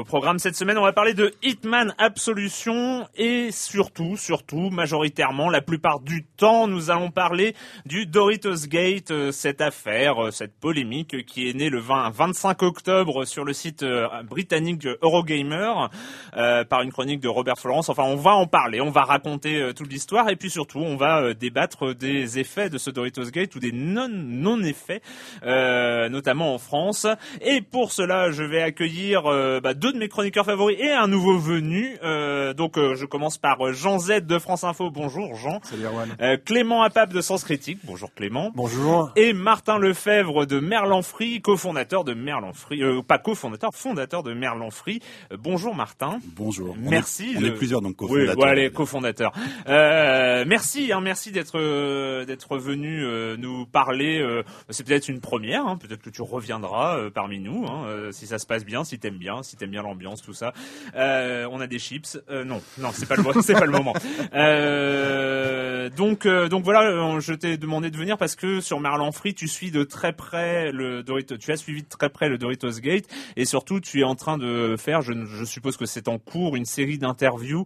Au programme cette semaine, on va parler de Hitman Absolution et surtout, surtout, majoritairement, la plupart du temps, nous allons parler du Doritos Gate, euh, cette affaire, euh, cette polémique qui est née le 20, 25 octobre sur le site euh, britannique Eurogamer par une chronique de Robert Florence. Enfin, on va en parler, on va raconter toute l'histoire et puis surtout, on va débattre des effets de ce Doritos Gate ou des non non effets, notamment en France. Et pour cela, je vais accueillir bah, deux de mes chroniqueurs favoris et un nouveau venu. Euh, donc euh, je commence par euh, Jean Z de France Info. Bonjour Jean. Salut Erwan. Clément Apap de Sens Critique. Bonjour Clément. Bonjour. Et Martin Lefebvre de Merlan Free, cofondateur de Merlan Free, pas cofondateur, fondateur de Merlan Free. bonjour Martin. Bonjour. Merci. On est, plusieurs donc cofondateurs. Oui, allez, cofondateurs. merci, hein, merci d'être d'être venu nous parler. C'est peut-être une première. Hein, peut-être que tu reviendras parmi nous hein, si ça se passe bien, si t'aimes bien, si t'aimes bien l'ambiance, tout ça. Euh, on a des chips. Euh, non, non, c'est pas le c'est pas le moment. Euh, donc donc voilà, je t'ai demandé de venir parce que sur Merlan Free, tu suis de très près le Doritos, tu as suivi de très près le Doritos Gate et surtout tu es en train de faire, je, je suppose que c'est en cours, une série d'interviews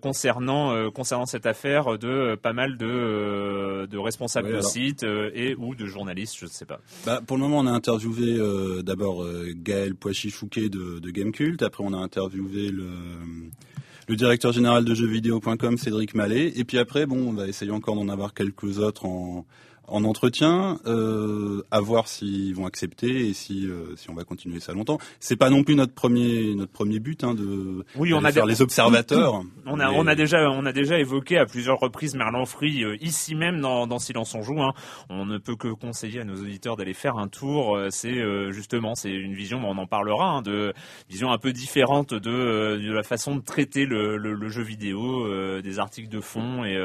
concernant concernant cette affaire de pas mal de de responsables de sites et ou de journalistes, je ne sais pas. Bah, pour le moment, on a interviewé d'abord Gaël Poichy-Fouquet de de, Game Cult. Après, on a interviewé le, le directeur général de jeuxvideo.com, Cédric Mallet. Et puis après, bon, on va essayer encore d'en avoir quelques autres en, en entretien, euh, à voir s'ils vont accepter et si euh, si on va continuer ça longtemps. C'est pas non plus notre premier notre premier but hein, de oui on a faire les observateurs. On a on a déjà on a déjà évoqué à plusieurs reprises Merlin Free euh, ici même dans, dans Silence on joue. Hein. On ne peut que conseiller à nos auditeurs d'aller faire un tour. C'est justement c'est une vision, on en parlera, hein, de vision un peu différente de, de la façon de traiter le, le, le jeu vidéo, des articles de fond et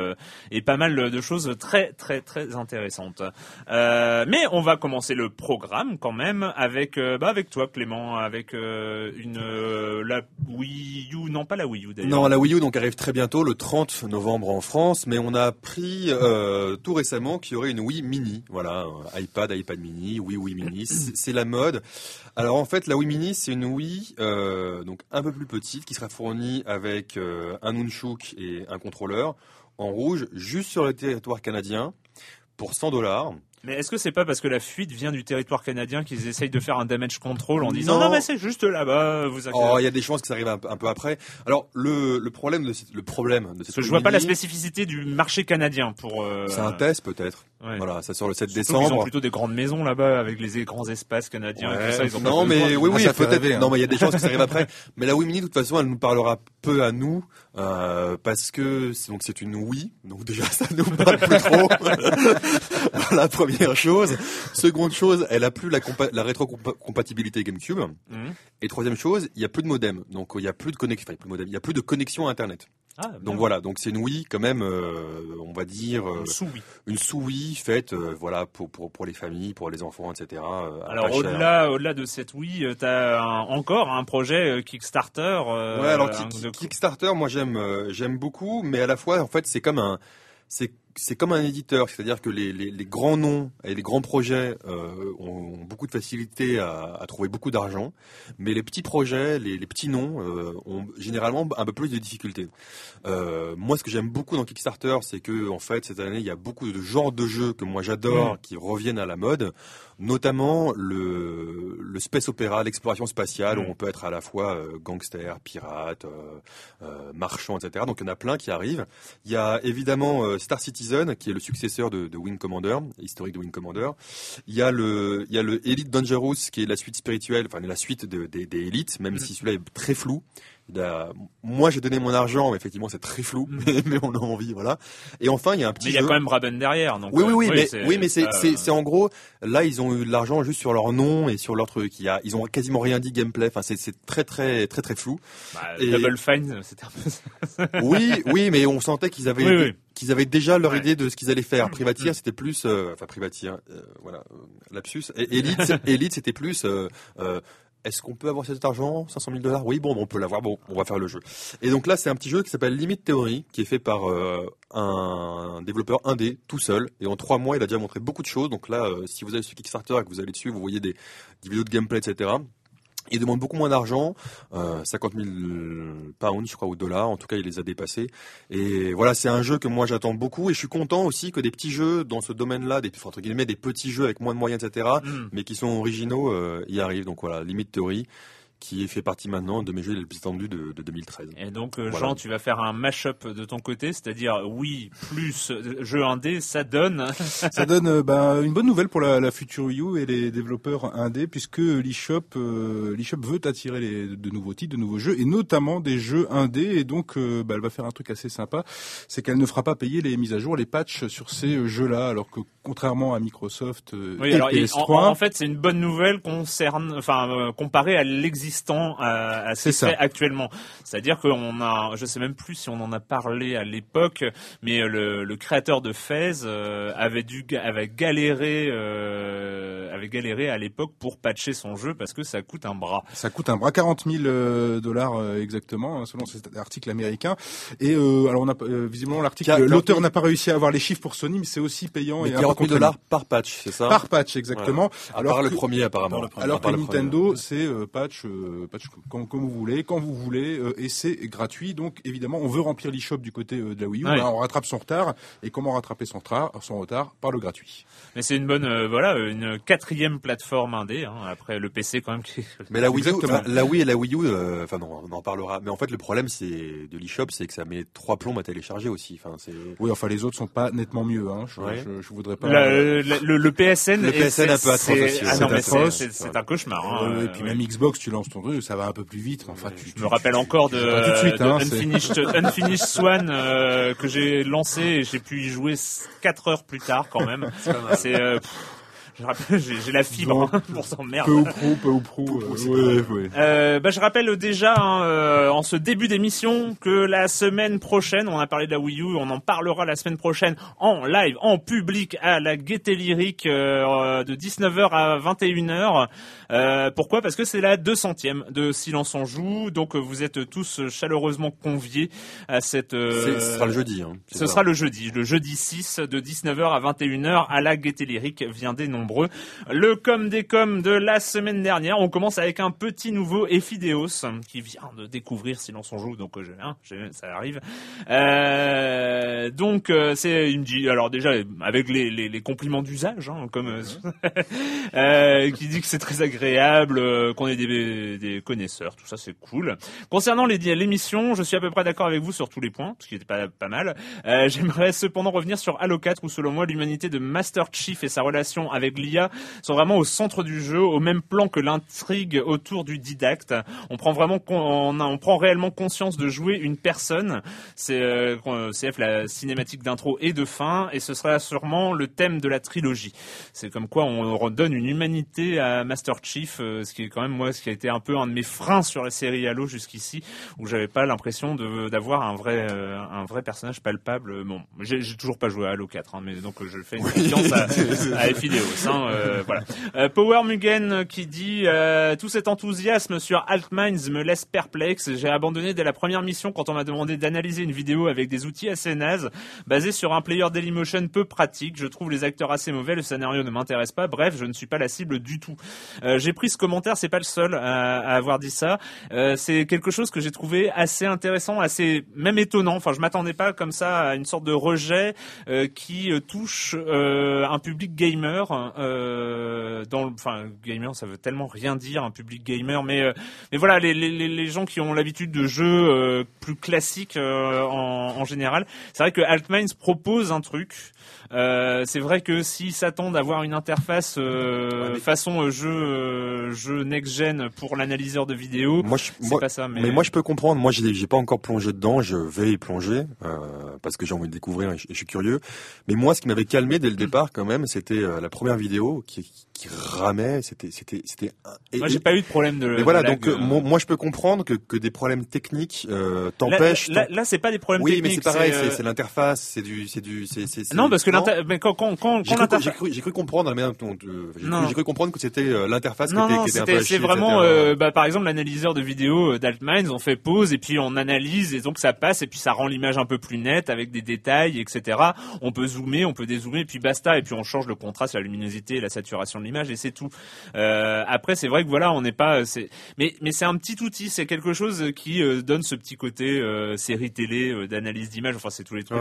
et pas mal de choses très très très intéressantes. Euh, mais on va commencer le programme quand même avec euh, bah avec toi Clément, avec euh, une la Wii U, non pas la Wii U d'ailleurs. Non, la Wii U donc arrive très bientôt le 30 novembre en France, mais on a appris tout récemment qu'il y aurait une Wii Mini, voilà, iPad, iPad Mini, Wii Wii Mini, c'est la mode. Alors en fait, la Wii Mini, c'est une Wii donc un peu plus petite qui sera fournie avec un nunchuk et un contrôleur en rouge juste sur le territoire canadien pour 100 dollars. Mais est-ce que c'est pas parce que la fuite vient du territoire canadien qu'ils essayent de faire un damage control en disant Non. non, mais c'est juste là-bas, vous inquiétez Oh, il y a des chances que ça arrive un, peu- un peu après. Alors le, le problème de cette- le problème de cette Parce que je vois pas la spécificité du marché canadien pour. euh, C'est un test peut-être. ouais. Voilà, ça sort le 7 Surtout qu'ils ont décembre. plutôt des grandes maisons là-bas avec les grands espaces canadiens et tout ça. Ils ont non, mais oui, Ah, oui, ça fait peut-être. hein. Non, mais il y a des chances que ça arrive après. Mais la Wii Mini, de toute façon, elle nous parlera peu à nous euh, parce que c'est- donc c'est une Wii. Donc déjà, ça nous parle plus trop. voilà, première chose. Seconde chose, elle a plus la, la rétrocompatibilité GameCube. Mhm. Et troisième chose, il y a plus de modem. Donc il y a plus de connexion. Enfin, il y a plus de modem. Il y a plus de connexion à Internet. Ah. Donc voilà. Donc c'est une Wii quand même. euh, on va dire euh, Une sous-oui. une sous-Wii faite, euh, voilà, pour, pour pour les familles, pour les enfants, etc. euh, Alors au-delà, au-delà de cette Wii, euh, t'as un- encore un projet euh, Kickstarter. euh, Ouais, alors de- Kickstarter, moi j'aime euh, j'aime beaucoup, mais à la fois en fait c'est comme un c'est c'est comme un éditeur, c'est-à-dire que les, les, les grands noms et les grands projets euh, ont, ont beaucoup de facilité à, à trouver beaucoup d'argent, mais les petits projets, les, les petits noms euh, ont généralement un peu plus de difficultés. Euh, moi, ce que j'aime beaucoup dans Kickstarter, c'est que en fait cette année il y a beaucoup de genres de jeux que moi j'adore Mm. qui reviennent à la mode, notamment le le space opéra, l'exploration spatiale, Mm. où on peut être à la fois euh, gangster, pirate, euh, euh, marchand, etc. Donc il y en a plein qui arrivent. Il y a évidemment euh, Star Citizen, qui est le successeur de, de Wing Commander, historique de Wing Commander. Il y a le, il y a le Elite Dangerous, qui est la suite spirituelle, enfin la suite de- des, des Elites, même si celui-là est très flou. Moi, j'ai donné mon argent, mais effectivement, c'est très flou, mais, mais on a envie, voilà. Et enfin, il y a un petit Mais il y a jeu. quand même Raben derrière. Donc, Oui, oui, euh, oui, mais, oui, mais c'est, pas, c'est, euh, c'est en gros, là, ils ont eu de l'argent juste sur leur nom et sur leur truc. Il y a, ils ont quasiment rien dit gameplay. Enfin, c'est, c'est très, très, très, très flou. bah, et- Double Fine, c'était un peu ça. Oui, oui, mais on sentait qu'ils avaient, Oui, oui. qu'ils avaient déjà leur Ouais. idée de ce qu'ils allaient faire. Privateer, c'était plus, euh, enfin, Privateer, euh, voilà, euh, lapsus. Et Elite, Elite, c'était plus, euh, euh, est-ce qu'on peut avoir cet argent 500 000 dollars? Oui, bon, on peut l'avoir. Bon, on va faire le jeu. Et donc là, c'est un petit jeu qui s'appelle Limit Theory, qui est fait par euh, un développeur indé, tout seul. Et en trois mois, il a déjà montré beaucoup de choses. Donc là, euh, si vous allez sur Kickstarter et que vous allez dessus, vous voyez des vidéos de gameplay, etc. Il demande beaucoup moins d'argent, euh, 50 000 pounds, je crois, ou dollars. En tout cas, il les a dépassés. Et voilà, c'est un jeu que moi j'attends beaucoup. Et je suis content aussi que des petits jeux dans ce domaine-là, des entre guillemets, des petits jeux avec moins de moyens, etc. Hmm. Mais qui sont originaux, euh, y arrivent. Donc voilà, Limite Theory, qui fait partie maintenant de mes jeux les plus attendus de, de 2013. Et donc, euh, Voilà. Jean, tu vas faire un mash-up de ton côté, c'est-à-dire oui plus euh, jeu indé, ça donne. Ça donne euh, ben, une bonne nouvelle pour la, la future Wii U et les développeurs indés, puisque l'eShop euh, veut attirer les, de nouveaux titres, de nouveaux jeux, et notamment des jeux indés. Et donc, euh, ben, elle va faire un truc assez sympa, c'est qu'elle ne fera pas payer les mises à jour, les patchs sur ces euh, jeux-là, alors que contrairement à Microsoft euh, Oui, et alors il- PS3, en, en fait, c'est une bonne nouvelle concerne, enfin, euh, comparé à l'existant, à, à ce qui actuellement. C'est-à-dire qu'on a, je sais même plus si on en a parlé à l'époque, mais le, le créateur de Fez euh, avait dû, avait galéré, euh, avait galéré à l'époque pour patcher son jeu parce que ça coûte un bras. Ça coûte un bras 40 000 euh, dollars exactement, hein, selon cet article américain. Et euh, alors on a euh, visiblement l'article, l'auteur 40 000. n'a pas réussi à avoir les chiffres pour Sony, mais c'est aussi payant Mais et un peu 40 000 contraignant. dollars par patch, c'est ça? Par patch exactement. À Alors part le que- premier, apparemment. Alors que premier. Nintendo, c'est euh, patch, euh, patch comme, comme vous voulez, quand vous voulez, euh, et c'est gratuit. Donc évidemment, on veut remplir l'eShop du côté euh, de la Wii U. Ben, on rattrape son retard. Et comment rattraper son retard, son retard Par le gratuit. Mais c'est une bonne, euh, voilà, une quatrième plateforme indé, hein, après le PC quand même qui Mais la Wii, U, la Wii et la Wii U, enfin non, on en parlera. Mais en fait, le problème c'est de l'eShop, c'est que ça met trois plombs à télécharger aussi. Enfin, c'est. Oui, enfin les autres sont pas nettement mieux. Hein. Je, Ouais. je, je voudrais pas. Le, le, le- le PSN, Le est- PSN un peu c'est- atroce c'est- Ah C'est un cauchemar. hein, et puis ouais. même Xbox, tu lances ton truc, ça va un peu plus vite. mais Enfin, tu, Je me rappelle encore de, pas tout de suite, de hein, Unfinished, Unfinished Swan euh, que j'ai lancé et j'ai pu y jouer 4 heures plus tard quand même. C'est euh, pff, je rappelle, j'ai j'ai la fibre hein, pour s'en merde. peu ou prou, peu ou prou. euh, ouais, ouais. Euh, bah, je rappelle déjà hein, euh, en ce début d'émission que la semaine prochaine, on a parlé de la Wii U, on en parlera la semaine prochaine en live, en public à la Gaieté Lyrique euh, de 19h à 21h. Euh, pourquoi? Parce que c'est la 200e de Silence on joue, donc euh, vous êtes tous chaleureusement conviés à cette... euh, Ce sera le jeudi. Hein, ce ça. sera le jeudi, le jeudi 6 de 19h à 21h à la Gaieté Lyrique. Viendez nombreux. Nombreux. Le com des com de la semaine dernière, on commence avec un petit nouveau Ephideos qui vient de découvrir Silence on joue, donc euh, hein, ça arrive. Euh, donc euh, c'est une alors déjà avec les, les, les compliments d'usage, hein, comme euh, qui dit que c'est très agréable, qu'on ait des, des connaisseurs, tout ça c'est cool. Concernant l'émission, je suis à peu près d'accord avec vous sur tous les points, ce qui était pas pas mal. J'aimerais cependant revenir sur Halo 4 où selon moi l'humanité de Master Chief et sa relation avec l'IA sont vraiment au centre du jeu, au même plan que l'intrigue autour du didacte. On prend vraiment on, on prend réellement conscience de jouer une personne. C'est euh, CF la cinématique d'intro et de fin, et ce sera sûrement le thème de la trilogie. C'est comme quoi on redonne une humanité à Master Chief, euh, ce qui est quand même moi ce qui a été un peu un de mes freins sur la série Halo jusqu'ici, où j'avais pas l'impression d'avoir un vrai euh, un vrai personnage palpable. Bon, j'ai toujours pas joué à Halo 4, hein, mais donc je fais une confiance à, à Hein, euh, voilà. Power Mugen qui dit tout cet enthousiasme sur Altminds me laisse perplexe. J'ai abandonné dès la première mission quand on m'a demandé d'analyser une vidéo avec des outils assez nazes, basés sur un player Dailymotion peu pratique. Je trouve les acteurs assez mauvais, le scénario ne m'intéresse pas. Bref, je ne suis pas la cible du tout. Euh, j'ai pris ce commentaire, c'est pas le seul à, avoir dit ça. Euh, c'est quelque chose que j'ai trouvé assez intéressant, assez même étonnant. Enfin, je m'attendais pas comme ça à une sorte de rejet euh, qui touche un public gamer. Dans, enfin, gamer, ça veut tellement rien dire, un public gamer, mais mais voilà, les, les, les gens qui ont l'habitude de jeux plus classiques en, en général, c'est vrai que Altminds propose un truc euh, c'est vrai que s'ils s'attendent à avoir une interface euh, façon euh, jeu jeu next gen pour l'analyseur de vidéo, moi, c'est pas ça. Mais... moi je peux comprendre. Moi j'ai pas encore plongé dedans. Je vais y plonger parce que j'ai envie de découvrir et je, suis curieux. Mais moi ce qui m'avait calmé dès le départ quand même, c'était la première vidéo qui, qui ramait. C'était c'était c'était. Moi j'ai pas eu de problème de. Mais voilà donc moi je peux comprendre que, que des problèmes techniques t'empêchent. Là, là, c'est pas des problèmes techniques. Oui mais c'est pareil, c'est l'interface, c'est du c'est du c'est. Non parce que mais quand, quand, quand, j'ai cru, cru, cru, comprendre, j'ai cru, comprendre que c'était euh, l'interface qui, était, qui était, C'est vraiment, euh, bah, par exemple, l'analyseur de vidéo euh, d'Altminds, on fait pause et puis on analyse et donc ça passe et puis ça rend l'image un peu plus nette avec des détails, etc. On peut zoomer, on peut dézoomer et puis basta et puis on change le contraste, la luminosité, la saturation de l'image et c'est tout. Euh, après, c'est vrai que voilà, on n'est pas, c'est, mais mais c'est un petit outil, c'est quelque chose qui donne ce petit côté série télé d'analyse d'image. Enfin, c'est tous les trucs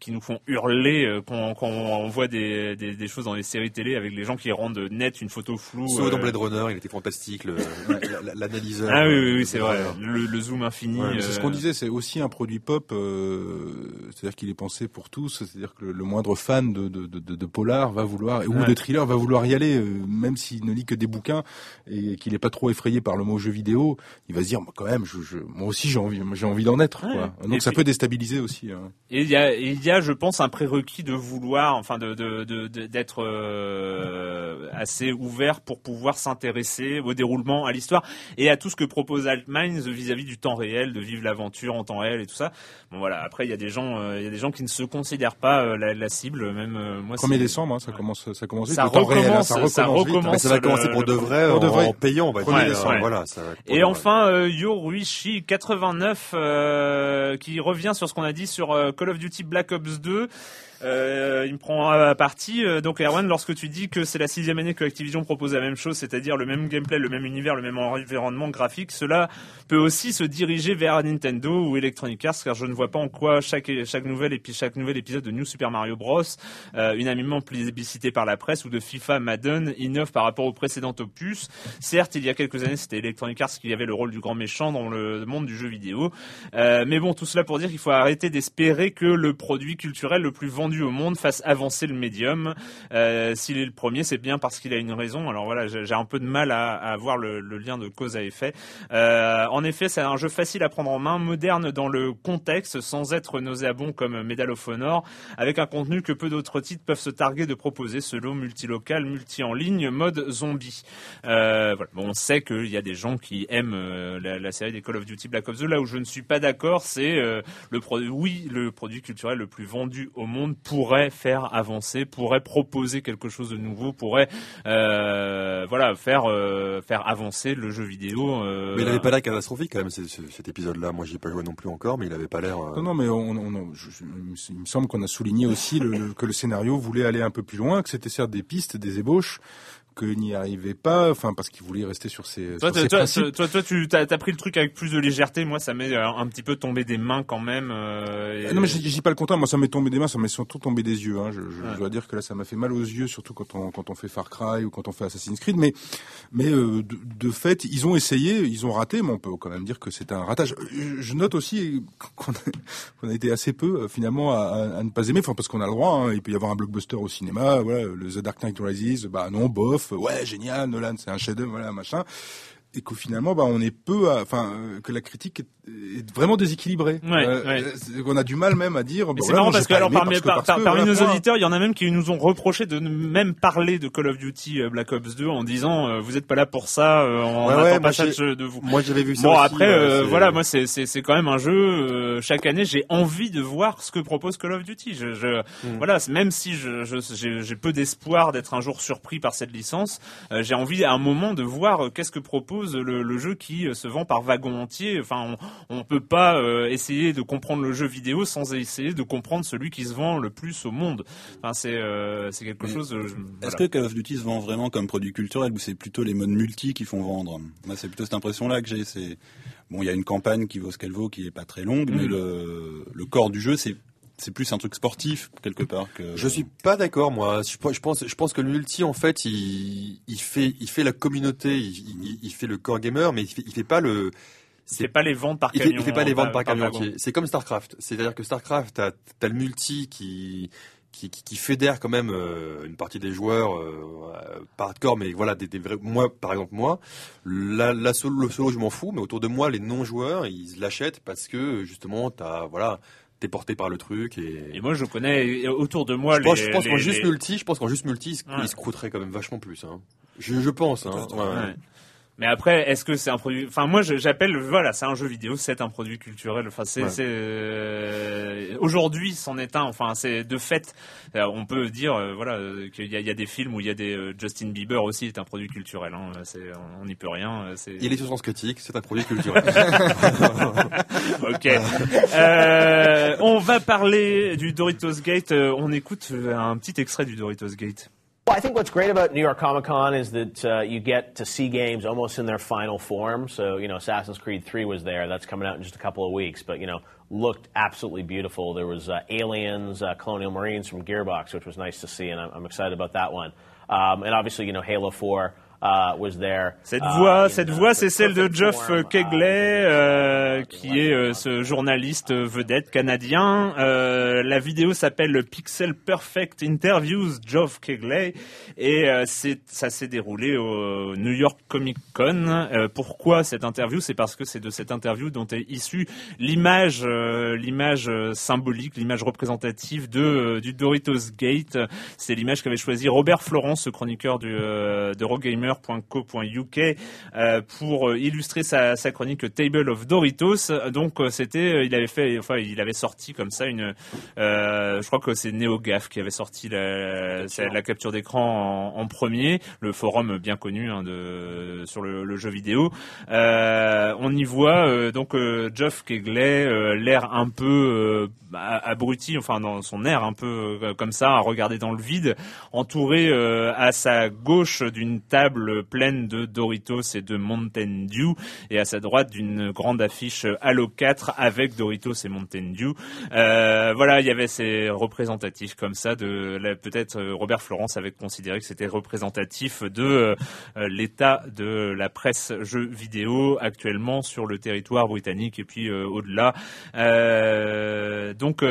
qui nous font hurler quand on, voit des, des, choses dans les séries télé avec les gens qui rendent net une photo floue. Sauf dans euh, Blade Runner, il était fantastique, l'analyseur. Ah oui, oui, c'est vrai. Le, zoom infini. c'est ce qu'on euh, disait, c'est aussi un produit pop, euh, c'est-à-dire qu'il est pensé pour tous, c'est-à-dire que le, moindre fan de, de, de, de, polar va vouloir, ou de thriller va vouloir y aller, même s'il ne lit que des bouquins et qu'il n'est pas trop effrayé par le mot jeu vidéo, il va se dire, quand même, je, moi aussi j'ai envie, j'ai envie d'en être. Quoi. Donc ça peut déstabiliser aussi. Hein. Et il y a, il y a, je pense, un prérequis de vouloir enfin de d'être euh, assez ouvert pour pouvoir s'intéresser au déroulement, à l'histoire et à tout ce que propose Altminds vis-à-vis du temps réel, de vivre l'aventure en temps réel et tout ça. Bon voilà, après il y a des gens, euh, il y a des gens qui ne se considèrent pas euh, la, cible, même moi. 1er décembre, hein, ça commence, ça commence. Ça recommence, ça, recommence, ça, va commencer pour de vrai, en, en, payant. On va voilà. Ça et enfin euh, Yoruichi 89 qui revient sur ce qu'on a dit sur Call of Duty Black Ops 2 euh, il me prend à partie. Euh, donc Erwan, lorsque tu dis que c'est la sixième année que Activision propose la même chose, c'est-à-dire le même gameplay, le même univers, le même environnement graphique, cela peut aussi se diriger vers Nintendo ou Electronic Arts, car je ne vois pas en quoi chaque chaque nouvelle chaque nouvel épisode de New Super Mario Bros, euh, unanimement plébiscité par la presse, ou de FIFA, Madden, innove par rapport au précédent opus. Certes, il y a quelques années, c'était Electronic Arts qui avait le rôle du grand méchant dans le monde du jeu vidéo. Euh, mais bon, tout cela pour dire qu'il faut arrêter d'espérer que le produit culturel le plus vendu au monde fasse avancer le médium. Euh, S'il est le premier, c'est bien parce qu'il a une raison. Alors voilà, j'ai un peu de mal à, à voir le, le, lien de cause à effet. Euh, en effet, c'est un jeu facile à prendre en main, moderne dans le contexte, sans être nauséabond comme Medal of Honor, avec un contenu que peu d'autres titres peuvent se targuer de proposer, solo, multilocal, multi en ligne, mode zombie. Euh, voilà. Bon, on sait qu'il y a des gens qui aiment euh, la, la, série des Call of Duty Black Ops 2. Là où je ne suis pas d'accord, c'est euh, le produit, oui, le produit culturel le plus vendu au monde pourrait faire avancer, pourrait proposer quelque chose de nouveau, pourrait euh, voilà faire euh, faire avancer le jeu vidéo. mais il n'avait pas l'air catastrophique quand même cet épisode-là. Moi, j'y ai pas joué non plus encore, mais il n'avait pas l'air. Non, non, mais on, il me semble qu'on a souligné aussi que le scénario voulait aller un peu plus loin, que c'était certes des pistes, des ébauches, que n'y arrivait pas, enfin parce qu'il voulait rester sur ses, toi, sur toi, Toi, toi, tu as, pris le truc avec plus de légèreté. Moi, ça m'est euh, un petit peu tombé des mains quand même. Euh, Non, mais je dis pas le contraire. Moi, ça m'est tombé des mains, ça m'est surtout tombé des yeux. Hein. Je, je dois dire que là, ça m'a fait mal aux yeux, surtout quand on quand on fait Far Cry ou quand on fait Assassin's Creed. Mais mais euh, de, de, fait, ils ont essayé, ils ont raté, mais on peut quand même dire que c'est un ratage. Je note aussi qu'on a, a, été assez peu euh, finalement à, à, ne pas aimer, enfin parce qu'on a le droit. Hein. Il peut y avoir un blockbuster au cinéma, voilà, le The Dark Knight Rises, bah non, bof, ouais, génial Nolan, c'est un chef-d'œuvre, voilà, machin et qu'au finalement bah on est peu enfin euh, que la critique est, vraiment déséquilibrée. Ouais, euh, on a du mal même à dire bah, c'est marrant parce que alors parmi, parmi nos auditeurs il y en a même qui nous ont reproché de même parler de Call of Duty euh, Black Ops 2 en disant vous êtes pas là pour ça on ouais, pas ça de vous. moi j'avais vu ça bon après voilà moi c'est c'est quand même un jeu chaque année j'ai envie de voir ce que propose Call of Duty. Je, je hmm. voilà même si je j'ai peu d'espoir d'être un jour surpris par cette licence j'ai envie à un moment de voir qu'est-ce que propose le, jeu qui euh, se vend par wagon entier. Enfin, on, ne peut pas euh, essayer de comprendre le jeu vidéo sans essayer de comprendre celui qui se vend le plus au monde. Enfin, c'est euh, quelque chose. Est-ce que Call of Duty se vend vraiment comme produit culturel ou c'est plutôt les modes multi qui font vendre? Moi, c'est plutôt cette impression-là que j'ai. C'est bon, il y a une campagne qui vaut ce qu'elle vaut, qui est pas très longue, mais mm. le, le corps du jeu, c'est c'est plus un truc sportif quelque part que. Je suis pas d'accord moi. Je, pense, je pense que le multi en fait, il, il fait, il fait la communauté, il, il, fait le core gamer, mais il fait, il fait pas le. C'est pas les ventes par camion. Il fait, pas les ventes par, camion C'est comme Starcraft. C'est-à-dire que Starcraft, t'as as le multi qui qui, qui, fédère quand même euh, une partie des joueurs euh, par hardcore, mais voilà, des, des vrais, moi par exemple moi, la, la solo, le solo je m'en fous, mais autour de moi les non joueurs ils l'achètent parce que justement t'as voilà t'es porté par le truc et... et moi je connais autour de moi je pense, je pense qu'en juste multi je pense qu'en juste multi il se coûterait quand même vachement plus hein. je, je pense hein. ouais. Mais après, est-ce que c'est un produit Enfin, moi, j'appelle voilà, c'est un jeu vidéo, c'est un produit culturel. Enfin, c'est euh... aujourd'hui, c'en est un. Enfin, c'est de fait, euh, on peut dire euh, voilà qu'il y, y, a des films où il y a des euh, Justin Bieber aussi est un produit culturel. Hein. on n'y peut rien. Il est sur sens critique, c'est un produit culturel. ok. on va parler du Doritos Gate. On écoute un petit extrait du Doritos Gate. Well, I think what's great about New York Comic Con is that uh, you get to see games almost in their final form. So, you know, Assassin's Creed 3 was there. That's coming out in just a couple of weeks. But, you know, looked absolutely beautiful. There was uh, Aliens, uh, Colonial Marines from Gearbox, which was nice to see, and I'm, I'm excited about that one. Um, and obviously, you know, Halo 4 Uh, cette voix, cette voix, c'est celle de Geoff Kegley, euh, qui est euh, ce journaliste vedette canadien. Euh, la vidéo s'appelle Pixel Perfect Interviews Geoff Kegley et ça s'est déroulé au New York Comic Con. pourquoi cette interview? C'est parce que c'est de cette interview dont est issue l'image, l'image symbolique, l'image représentative de du Doritos Gate. C'est l'image qu'avait choisi Robert Florence, ce chroniqueur du, de Rogamer .co.uk euh, pour euh, illustrer sa, sa, chronique Table of Doritos. Donc euh, c'était, il avait fait, enfin il avait sorti comme ça une, je crois que c'est NeoGaf qui avait sorti la, la capture d'écran en, en, premier, le forum bien connu hein, de sur le, le, jeu vidéo. on y voit donc Geoff Kegley, l'air un peu abruti, enfin dans son air un peu comme ça, à regarder dans le vide, entouré à sa gauche d'une table pleine de Doritos et de Mountain Dew et à sa droite d'une grande affiche Halo 4 avec Doritos et Mountain Dew. Euh, voilà, il y avait ces représentatifs comme ça de peut-être euh, Robert Florence avait considéré que c'était représentatif de euh, l'état de la presse jeux vidéo actuellement sur le territoire britannique et puis au-delà.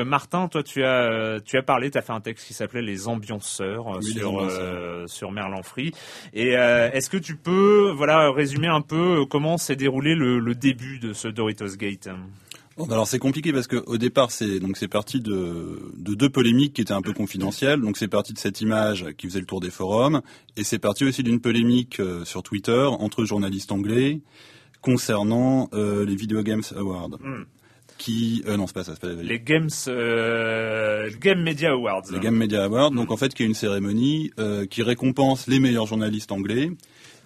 Martin, toi tu as tu as parlé, tu as fait un texte qui s'appelait les ambianceurs sur sur Merlan Free et euh, est-ce que tu peux voilà résumer un peu euh, comment s'est déroulé le, début de ce Doritos Gate? Bon, alors c'est compliqué parce qu'au départ c'est donc c'est parti de, de deux polémiques qui étaient un peu confidentielles. Donc c'est parti de cette image qui faisait le tour des forums et c'est parti aussi d'une polémique euh, sur Twitter entre journalistes anglais concernant les Video Games Awards. Hmm qui euh, non c'est pas ça, c'est pas les Games euh, Game Media Awards. Les Game Media Awards, donc en fait qui est une cérémonie euh, qui récompense les meilleurs journalistes anglais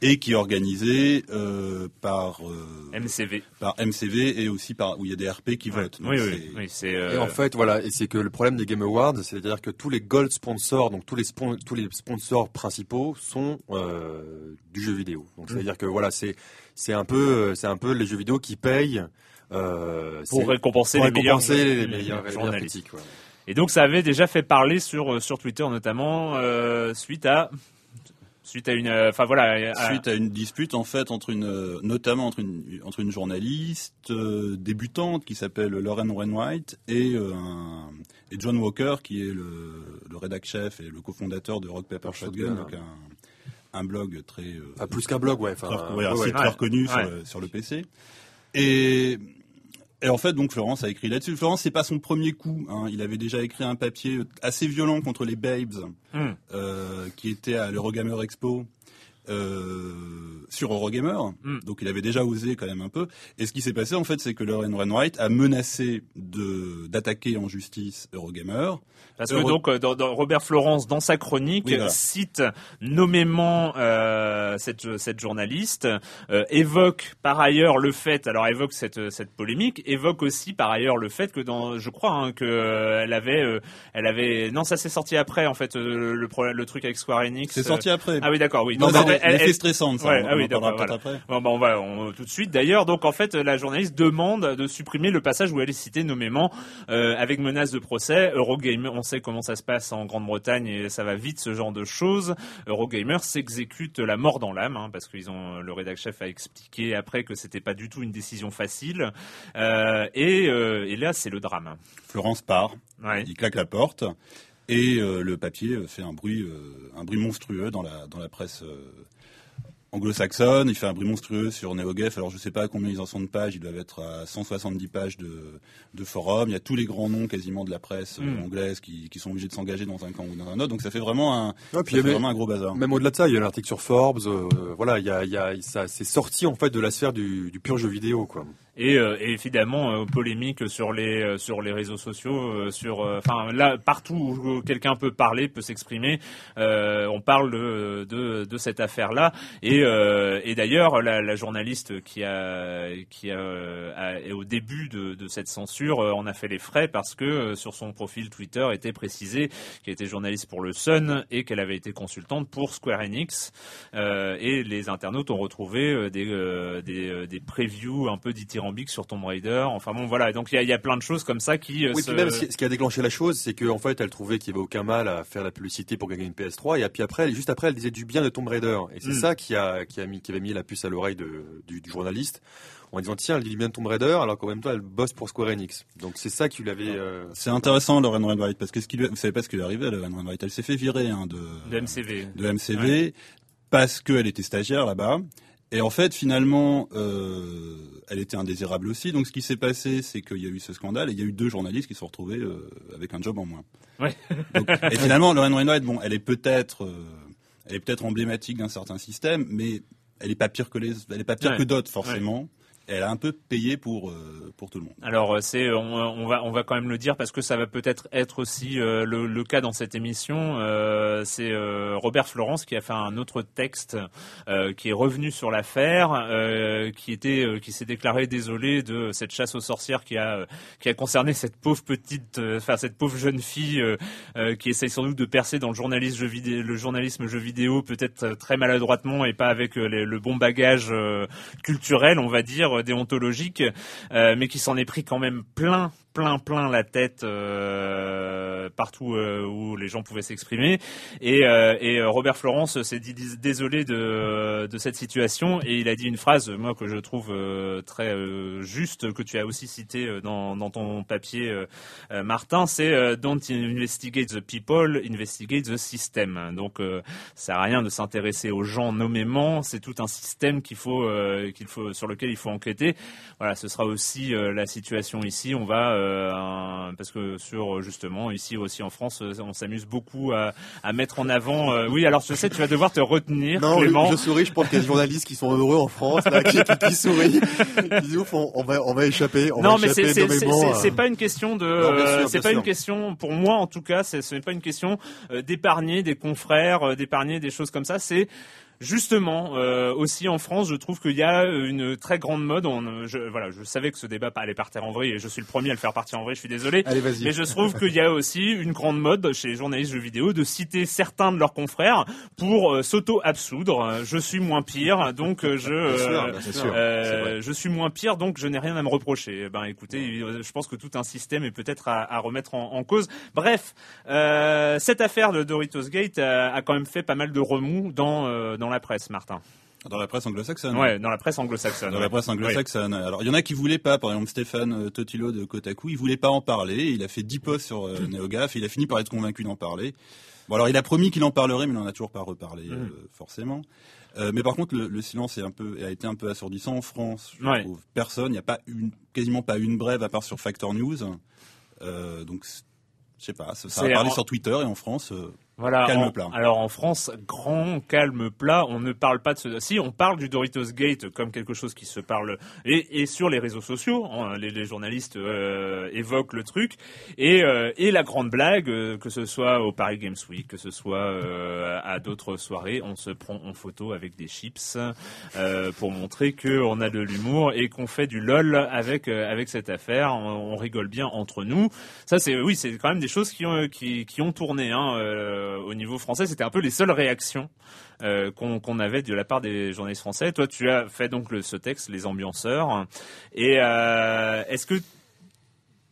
et qui est organisée euh, par euh, MCV, par MCV et aussi par où il y a des RP qui votent. Donc Oui, c'est- oui, oui, c'est. Et euh, en fait, voilà, et c'est que le problème des Game Awards, c'est-à-dire que tous les gold sponsors, donc tous les spon- tous les sponsors principaux sont euh, du jeu vidéo. Mm. Donc c'est-à-dire que voilà, c'est c'est un peu c'est un peu les jeux vidéo qui payent euh, pour récompenser pour les meilleurs, récompenser les, les meilleurs, les meilleurs journalistes. ouais. Et donc ça avait déjà fait parler sur euh, sur Twitter notamment euh, suite à suite à une euh, enfin voilà à- Suite à une dispute en fait entre une euh, notamment entre une entre une journaliste euh, débutante qui s'appelle Lauren Wainwright et euh, un- et John Walker qui est le, le rédac chef et le cofondateur de Rock Paper Shotgun, Shotgun, donc un, un blog très euh, Enfin, plus qu'un blog, ouais. Un ouais, site ouais. très reconnu sur, sur le PC. Et, et en fait, donc Florence a écrit là-dessus. Florence, c'est pas son premier coup. hein. Il avait déjà écrit un papier assez violent contre les Babes, Hmm. euh, qui était à l'Eurogamer Expo. Euh, sur Eurogamer, Mm. donc il avait déjà osé quand même un peu. Et ce qui s'est passé en fait, c'est que Lauren Wainwright a menacé de d'attaquer en justice Eurogamer. Parce que donc euh, dans- dans Robert Florence dans sa chronique Oui, voilà. cite nommément euh, cette cette journaliste évoque par ailleurs le fait alors évoque cette cette polémique évoque aussi par ailleurs le fait que dans je crois hein, que elle avait elle avait non ça s'est sorti après en fait le problème le truc avec Square Enix C'est sorti après. ah oui d'accord oui Non, elle- elle- stressants, ça. Ouais, on ah oui, en parlera après. Bon, bah, on va on- tout de suite. D'ailleurs, donc en fait, la journaliste demande de supprimer le passage où elle est citée nommément euh, avec menace de procès. Eurogamer, on sait comment ça se passe en Grande-Bretagne et ça va vite ce genre de choses. Eurogamer s'exécute la mort dans l'âme hein, parce qu'ils ont le rédac chef a expliqué après que c'était pas du tout une décision facile. Euh, et, euh, et là, c'est le drame. Florence part. Ouais. Il claque la porte et euh, le papier euh, fait un bruit, euh, un bruit monstrueux dans la dans la presse anglo-saxonne. Il fait un bruit monstrueux sur NeoGaf. Alors je sais pas combien ils en sont de pages. Ils doivent être à 170 pages de de forum. Il y a tous les grands noms quasiment de la presse euh, Mm. anglaise qui, qui sont obligés de s'engager dans un camp ou dans un autre. Donc ça fait vraiment un, Ouais, puis ça il y fait avait- vraiment un gros bazar. Même au-delà de ça, il y a l'article sur Forbes. euh, voilà, il y a, il y a, ça, c'est sorti en fait de la sphère du, du pur jeu vidéo, quoi. Et, euh, et évidemment euh, polémique sur les euh, sur les réseaux sociaux, euh, sur enfin là partout où quelqu'un peut parler, peut s'exprimer, on parle de de, de cette affaire là. Et, et d'ailleurs la, la journaliste qui a qui a, a- est au début de, de cette censure en a fait les frais parce que sur son profil Twitter était précisé qu'elle était journaliste pour le Sun et qu'elle avait été consultante pour Square Enix. Euh, et les internautes ont retrouvé des, euh, des, des previews un peu dithyrambiques sur Tomb Raider. Enfin bon, voilà. Donc il y a, il y a plein de choses comme ça qui. euh, Oui, se- puis même ce qui, a déclenché la chose, c'est qu'en fait, elle trouvait qu'il n'y avait aucun mal à faire la publicité pour gagner une PS3, et puis après, juste après, elle disait du bien de Tomb Raider, et c'est Mm. ça qui a, qui a mis, qui avait mis la puce à l'oreille de- du, du journaliste, en disant tiens, elle dit du bien de Tomb Raider, alors qu'en même temps, elle bosse pour Square Enix. Donc c'est ça qui lui avait. euh, C'est intéressant Lauren Wainwright parce que ce qui lui, vous savez pas ce qui lui est arrivé à Lauren Wainwright. Elle s'est fait virer hein, de de MCV. de MCV parce qu'elle était stagiaire là-bas. Et en fait, finalement, euh, elle était indésirable aussi. Donc, ce qui s'est passé, c'est qu'il y a eu ce scandale et il y a eu deux journalistes qui se sont retrouvés euh, avec un job en moins. Ouais. Donc, et finalement, Lauren Wainwright, bon, elle est peut-être, euh, elle est peut-être emblématique d'un certain système, mais elle est pas pire que les, elle est pas pire Ouais. que d'autres forcément. Elle a un peu payé pour euh, pour tout le monde. Alors euh, c'est on, on va on va quand même le dire parce que ça va peut-être être aussi euh, le, le cas dans cette émission. Euh, c'est euh, Robert Florence qui a fait un autre texte euh, qui est revenu sur l'affaire, qui était qui s'est déclaré désolé de cette chasse aux sorcières qui a qui a concerné cette pauvre petite, enfin cette pauvre jeune fille qui essaye sans doute de percer dans le journalisme jeu vidéo, le journalisme jeu vidéo peut-être très maladroitement et pas avec les- le bon bagage culturel, on va dire déontologique, euh, mais qui s'en est pris quand même plein, plein, plein la tête euh, partout euh, où les gens pouvaient s'exprimer. Et, euh, et euh, Robert Florence s'est dit désolé de, de cette situation et il a dit une phrase, moi que je trouve euh, très juste, que tu as aussi cité dans, dans ton papier, Martin, c'est Don't investigate the people, investigate the system. Donc ça à rien de s'intéresser aux gens nommément, c'est tout un système qu'il faut, qu'il faut, sur lequel il faut enquêter. Voilà, ce sera aussi la situation ici. On va, un- parce que sur justement ici aussi en France, euh, on s'amuse beaucoup à, à mettre en avant. euh, oui, alors je sais, tu vas devoir te retenir, Non, Clément. je souris, je pense qu'il y a des journalistes qui sont heureux en France, là, qui, qui, qui sourient. Ils disent, ouf, on, on va, on va échapper, on non, va mais c'est pas une question de, euh, c'est pas sûr. une question pour moi en tout cas, c'est- ce n'est pas une question euh, d'épargner des confrères, euh, d'épargner des choses comme ça. C'est Justement, euh, aussi en France, je trouve qu'il y a une très grande mode. On, je, voilà, je savais que ce débat allait partir en vrille et je suis le premier à le faire partir en vrille. Je suis désolé. Allez, vas-y. Mais je trouve qu'il y a aussi une grande mode chez les journalistes jeux vidéo de citer certains de leurs confrères pour euh, s'auto-absoudre. Je suis moins pire, donc euh, je, Bien sûr, euh, bien sûr. euh, je suis moins pire, donc je n'ai rien à me reprocher. Eh Ben, écoutez, je pense que tout un système est peut-être à, à remettre en, en cause. Bref, euh, cette affaire de Doritos Gate a, a quand même fait pas mal de remous dans euh, dans la presse, Martin. Dans la presse anglo-saxonne. Ouais, dans la presse anglo-saxonne. Dans ouais. la presse anglo-saxonne. Alors, il y en a qui voulaient pas. Par exemple, Stéphane euh, Totilo de Kotaku, il voulait pas en parler. Il a fait 10 posts sur euh, NeoGAF. Il a fini par être convaincu d'en parler. Bon, alors, il a promis qu'il en parlerait, mais il n'en a toujours pas reparlé, Mm. euh, forcément. Euh, mais par contre, le, le silence est un peu, a été un peu assourdissant en France. Je Ouais. trouve. Personne, il n'y a pas une, quasiment pas une brève à part sur Factor News. Donc, je sais pas, ça, a parlé en- sur Twitter et en France. Voilà. Calme en- plat. Alors en France, grand calme plat. On ne parle pas de ce. Si on parle du Doritos Gate comme quelque chose qui se parle et, et sur les réseaux sociaux, hein, les, les journalistes euh, évoquent le truc et, euh, et la grande blague, euh, que ce soit au Paris Games Week, que ce soit euh, à d'autres soirées, on se prend en photo avec des chips euh, pour montrer que on a de l'humour et qu'on fait du lol avec euh, avec cette affaire. On, on rigole bien entre nous. Ça c'est oui, c'est quand même des choses qui ont qui, qui ont tourné hein, euh, au niveau français. C'était un peu les seules réactions euh, qu'on avait de la part des journalistes français. Toi, tu as fait donc le, ce texte, les ambianceurs. Et euh, est-ce que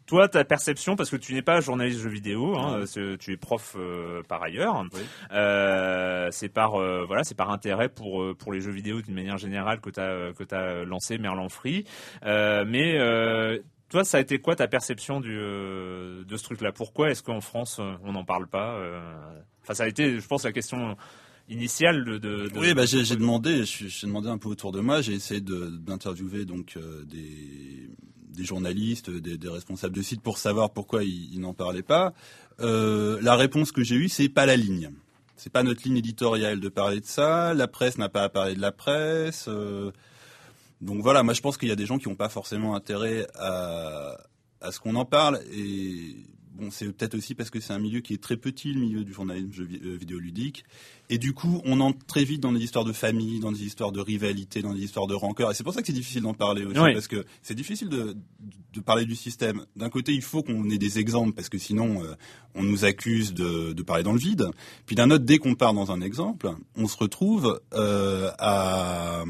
toi, ta perception, parce que tu n'es pas journaliste jeux vidéo, hein, tu es prof euh, par ailleurs, Oui. euh, c'est par euh, voilà, c'est par intérêt pour euh, pour les jeux vidéo d'une manière générale que tu as que lancé Merlan Free. Euh, mais euh, toi, ça a été quoi ta perception du, euh, de ce truc-là? Pourquoi est-ce qu'en France euh, on n'en parle pas euh? Enfin, ça a été, je pense, la question initiale de. Oui, bah, j'ai j'ai demandé, j'ai demandé un peu autour de moi. J'ai essayé de- d'interviewer donc des, des journalistes, des, des responsables de sites pour savoir pourquoi ils, ils n'en parlaient pas. La réponse que j'ai eue, c'est pas la ligne. C'est pas notre ligne éditoriale de parler de ça. La presse n'a pas à parler de la presse. euh, donc voilà, moi je pense qu'il y a des gens qui n'ont pas forcément intérêt à, à ce qu'on en parle. Et bon, c'est peut-être aussi parce que c'est un milieu qui est très petit, le milieu du journalisme jeu euh, vidéoludique. Et du coup, on entre très vite dans des histoires de famille, dans des histoires de rivalité, dans des histoires de rancœur. Et c'est pour ça que c'est difficile d'en parler aussi, Oui. parce que c'est difficile de, de parler du système. D'un côté, il faut qu'on ait des exemples, parce que sinon, euh, on nous accuse de, de parler dans le vide. Puis d'un autre, dès qu'on part dans un exemple, on se retrouve euh, à,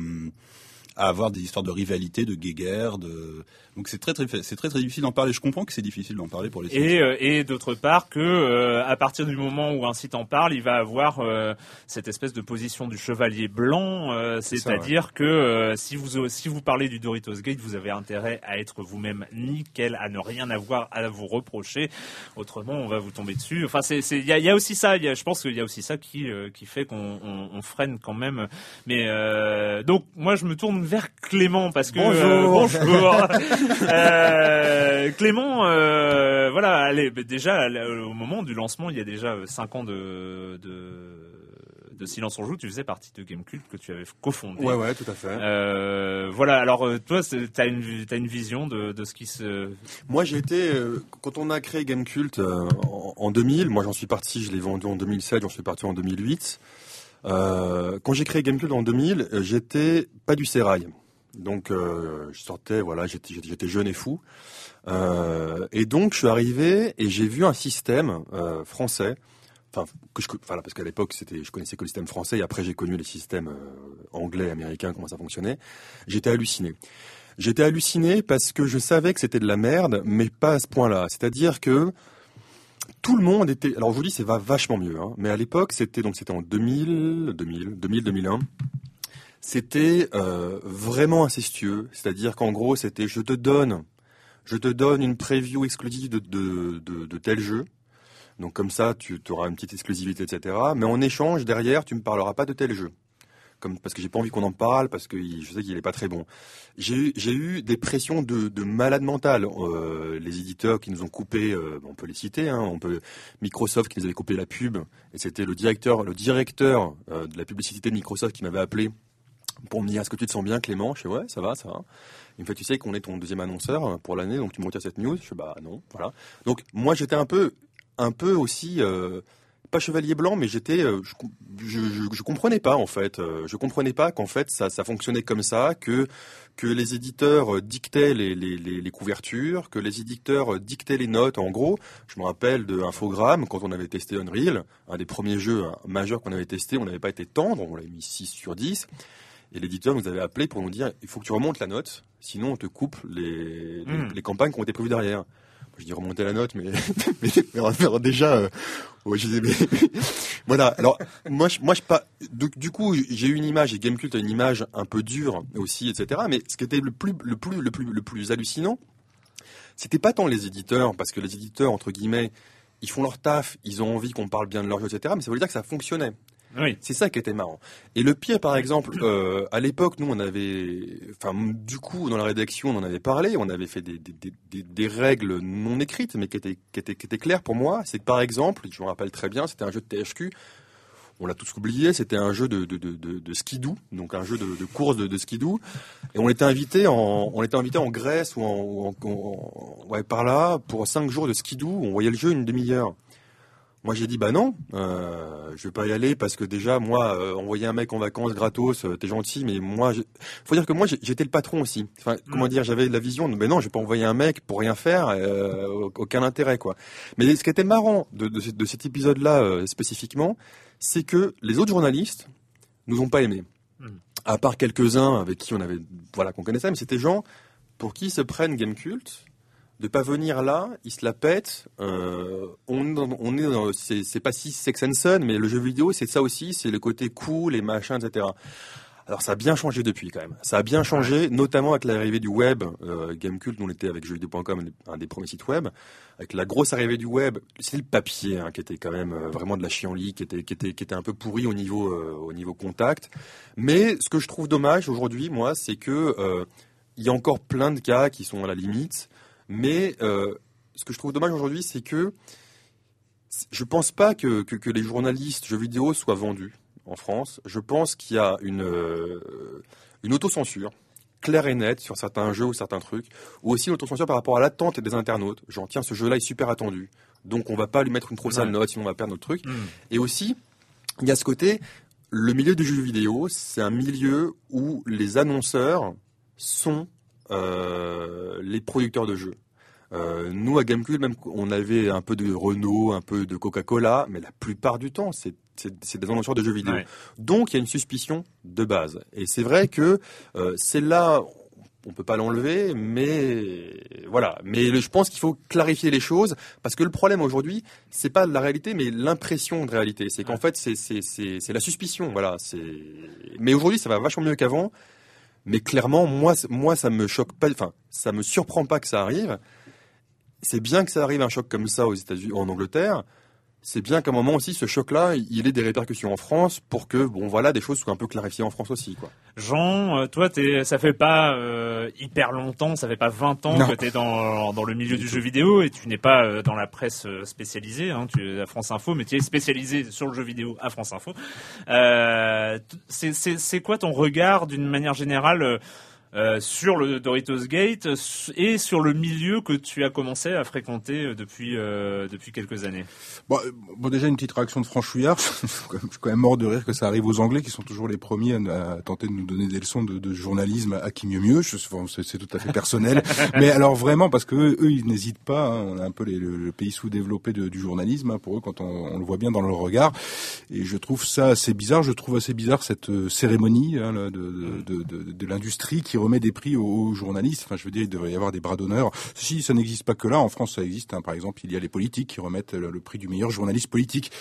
à avoir des histoires de rivalité, de guéguerre, de donc c'est très très c'est très très difficile d'en parler. Je comprends que c'est difficile d'en parler pour les Et, euh, et d'autre part que euh, à partir du moment où un site en parle, il va avoir euh, cette espèce de position du chevalier blanc, euh, c'est-à-dire que euh, si vous si vous parlez du Doritos Gate, vous avez intérêt à être vous-même nickel, à ne rien avoir à vous reprocher. Autrement, on va vous tomber dessus. Enfin, c'est c'est il y a, il y a aussi ça. il Y a, je pense qu'il y a aussi ça qui euh, qui fait qu'on on, on freine quand même. Mais euh, donc moi, je me tourne vers Clément parce que euh, Bonjour. bonjour. Euh, Clément, euh, voilà, allez, bah, déjà au moment du lancement, il y a déjà 5 ans de, de, de Silence on joue, tu faisais partie de Gamecult que tu avais cofondé. Ouais, ouais, tout à fait. Euh, voilà, alors toi, c'est- t'as une, une vision de, de ce qui se. Moi, j'ai été euh, quand on a créé Gamecult euh, en, en 2000. Moi, j'en suis parti. Je l'ai vendu en 2007. J'en suis parti en 2008. Euh, quand j'ai créé Gamecult en 2000, euh, j'étais pas du sérail. Donc, euh, je sortais. Voilà, j'étais jeune et fou. Euh, et donc, je suis arrivé et j'ai vu un système euh, français. Enfin, que je, voilà, parce qu'à l'époque, c'était, je connaissais que le système français. Et après, j'ai connu les systèmes anglais, américains, comment ça fonctionnait. J'étais halluciné. J'étais halluciné parce que je savais que c'était de la merde, mais pas à ce point-là. C'est-à-dire que tout le monde était. Alors je vous dis, c'est va vachement mieux. Hein, mais à l'époque, c'était donc c'était en 2000, 2000, 2000, 2001. C'était euh, vraiment incestueux. C'est-à-dire qu'en gros, c'était je te donne, je te donne une preview exclusive de, de, de, de tel jeu. Donc comme ça, tu auras une petite exclusivité, etc. Mais en échange, derrière, tu me parleras pas de tel jeu. Parce que j'ai pas envie qu'on en parle, parce que je sais qu'il est pas très bon. J'ai eu, des pressions de, de malade mental. Euh, les éditeurs qui nous ont coupé, euh, on peut les citer, hein, on peut Microsoft qui nous avait coupé la pub, et c'était le directeur, le directeur euh, de la publicité de Microsoft qui m'avait appelé pour me dire est-ce que tu te sens bien Clément? Je fais ouais ça va ça va. Il me fait tu sais qu'on est ton deuxième annonceur pour l'année donc tu me retires cette news? Je fais bah non voilà. Donc moi j'étais un peu un peu aussi pas chevalier blanc, mais j'étais, euh, je, je, comprenais pas en fait, euh, je comprenais pas qu'en fait ça, ça fonctionnait comme ça, que que les éditeurs dictaient les, les, les, couvertures, que les éditeurs dictaient les notes. En gros, je me rappelle de Infogrames quand on avait testé Unreal, un des premiers jeux majeurs qu'on avait testé, on n'avait pas été tendre, on l'avait mis 6 sur 10. Et l'éditeur nous avait appelé pour nous dire il faut que tu remontes la note, sinon on te coupe les, les, hmm. les campagnes qui ont été prévues derrière je dis remonter la note, mais, déjà, voilà. Alors moi, je, moi, je pas. Du, coup, j'ai eu une image et Gamecult a une image un peu dure aussi, etc. Mais ce qui était le plus, le plus, le plus, le plus hallucinant, c'était pas tant les éditeurs, parce que les éditeurs entre guillemets, ils font leur taf, ils ont envie qu'on parle bien de leur jeu, etc. Mais ça veut dire que ça fonctionnait. C'est ça qui était marrant. Et le pire, par exemple, euh, à l'époque, nous, on avait, enfin, du coup, dans la rédaction, on en avait parlé, on avait fait des, des, des, des règles non écrites, mais qui étaient, qui étaient, qui étaient claires pour moi. C'est que, par exemple, je me rappelle très bien, c'était un jeu de THQ. On l'a tous oublié, c'était un jeu de, de, de, de, skidoo, donc un jeu de, de course de, de skidoo. Et on était invité en, on était invité en Grèce ou en, en, ouais, par là pour cinq jours de skidoo. On voyait le jeu une demi-heure. Moi j'ai dit bah non, euh, je vais pas y aller parce que déjà moi euh, envoyer un mec en vacances gratos, euh, t'es gentil, mais moi faut dire que moi j'étais le patron aussi. Enfin comment mm. dire, j'avais la vision, mais non je vais pas envoyer un mec pour rien faire, euh, aucun intérêt quoi. Mais ce qui était marrant de, de, de cet épisode là spécifiquement, c'est que les autres journalistes nous ont pas aimés. Mm. À part quelques uns avec qui on avait voilà qu'on connaissait, mais c'était gens pour qui se prennent Game Cult de pas venir là, il se la pète. Euh, on, on, est dans, c'est, pas si Sex and Son, mais le jeu vidéo, c'est ça aussi, c'est le côté cool, les machins, etc. Alors ça a bien changé depuis quand même. Ça a bien changé, notamment avec l'arrivée du web. Euh, Gamecult, on était avec jeuxvideo.com, un des premiers sites web. Avec la grosse arrivée du web, c'est le papier hein, qui était quand même euh, vraiment de la chienlit, qui était, qui était, qui était un peu pourri au niveau, euh, au niveau contact. Mais ce que je trouve dommage aujourd'hui, moi, c'est que euh, il y a encore plein de cas qui sont à la limite. Mais euh, ce que je trouve dommage aujourd'hui, c'est que je ne pense pas que, que, les journalistes jeux vidéo soient vendus en France. Je pense qu'il y a une, euh, une autocensure claire et nette sur certains jeux ou certains trucs, ou aussi une autocensure par rapport à l'attente des internautes. Genre, tiens, ce jeu-là est super attendu, donc on va pas lui mettre une trop sale note, sinon on va perdre notre truc. Hmm. Et aussi, il y a ce côté, le milieu du jeu vidéo, c'est un milieu où les annonceurs sont les producteurs de jeux. Euh, nous, à Gamecube, même, on avait un peu de Renault, un peu de Coca-Cola, mais la plupart du temps, c'est des annonceurs de jeux vidéo. Donc, il y a une suspicion de base. Et c'est vrai que euh, c'est là, on peut pas l'enlever, mais voilà. Mais je pense qu'il faut clarifier les choses parce que le problème aujourd'hui, c'est pas la réalité, mais l'impression de réalité. C'est qu'en fait, c'est la suspicion. Voilà. Mais aujourd'hui, ça va vachement mieux qu'avant. Mais clairement, moi, moi, ça me choque pas, enfin, ça me surprend pas que ça arrive. C'est bien que ça arrive un choc comme ça aux États-Unis, en Angleterre c'est bien qu'à un moment aussi, ce choc-là, il ait des répercussions en France pour que, bon, voilà, des choses soient un peu clarifiées en France aussi, quoi. Jean, euh, toi, t'es, ça fait pas euh, hyper longtemps, ça fait pas 20 ans que tu es dans, dans le milieu du jeu vidéo et tu n'es pas euh, dans la presse spécialisée, hein, tu es à France Info, mais tu es spécialisé sur le jeu vidéo à France Info. c'est, c'est, c'est quoi ton regard d'une manière générale euh, sur le Doritos Gate et sur le milieu que tu as commencé à fréquenter euh, depuis euh, depuis quelques années. Bon, bon, déjà une petite réaction de franchouillard. je suis quand même mort de rire que ça arrive aux Anglais qui sont toujours les premiers à, tenter de nous donner des leçons de, de journalisme à qui mieux mieux. C'est tout à fait personnel. Mais alors vraiment parce que eux, ils n'hésitent pas. Hein, on a un peu les, le, pays sous-développé du journalisme hein, pour eux quand on, on, le voit bien dans leur regard. Et je trouve ça assez bizarre. Je trouve assez bizarre cette cérémonie hein, de, de, de, de l'industrie qui remet des prix aux, journalistes. Enfin, je veux dire, il devrait y avoir des bras d'honneur. Si ça n'existe pas que là, en France, ça existe. Hein. Par exemple, il y a les politiques qui remettent le, prix du meilleur journaliste politique.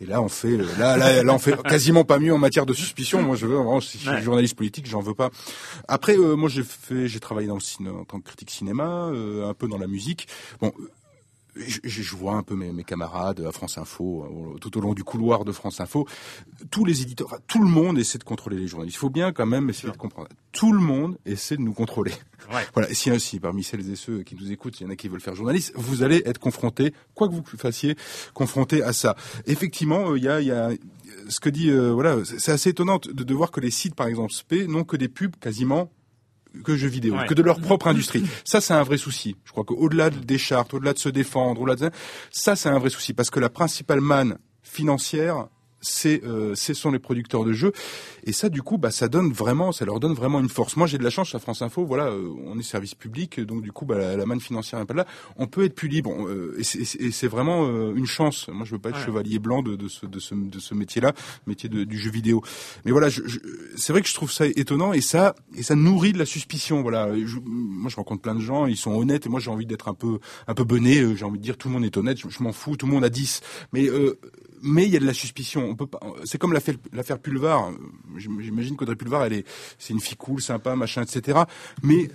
Et là, on fait, là, là, là, on fait quasiment pas mieux en matière de suspicion. Moi, je veux vraiment, si je suis journaliste politique, j'en veux pas. Après, euh, moi, j'ai fait, j'ai travaillé dans le cinéma en tant que critique cinéma, euh, un peu dans la musique. Bon je, je vois un peu mes, mes, camarades à France Info, euh, tout au long du couloir de France Info, tous les éditeurs, tout le monde essaie de contrôler les journalistes. Il faut bien quand même essayer de comprendre. Tout le monde essaie de nous contrôler. Ouais. Voilà. Et si ainsi, parmi celles et ceux qui nous écoutent, il y en a qui veulent faire journaliste, vous allez être confrontés, quoi que vous fassiez, confrontés à ça. Effectivement, il y a, y a ce que dit, euh, voilà, c'est assez étonnant de, de voir que les sites, par exemple, SP, n'ont que des pubs quasiment que jeux vidéo, Ouais. que de leur propre industrie. Ça, c'est un vrai souci. Je crois qu'au-delà des chartes, au-delà de se défendre, au-delà de ça, c'est un vrai souci parce que la principale manne financière, c'est euh, ce sont les producteurs de jeux. Et ça du coup bah ça donne vraiment ça leur donne vraiment une force. Moi j'ai de la chance à France Info voilà euh, on est service public donc du coup bah, la, la manne financière n'est pas là. On peut être plus libre. Euh, et c'est- vraiment euh, une chance. Moi je veux pas être Ouais. chevalier blanc de, de ce de ce de ce métier là métier de- du jeu vidéo. Mais voilà je, je- c'est vrai que je trouve ça étonnant et ça et ça nourrit de la suspicion voilà. Je, moi je rencontre plein de gens ils sont honnêtes et moi j'ai envie d'être un peu un peu bené euh, j'ai envie de dire tout le monde est honnête je, je m'en fous tout le monde a 10 mais euh, mais il y a de la suspicion. On peut pas. C'est comme l'affaire Pulvar. J'im- J'imagine qu'Audrey Pulvar, elle est, c'est une fille cool, sympa, machin, etc. Mais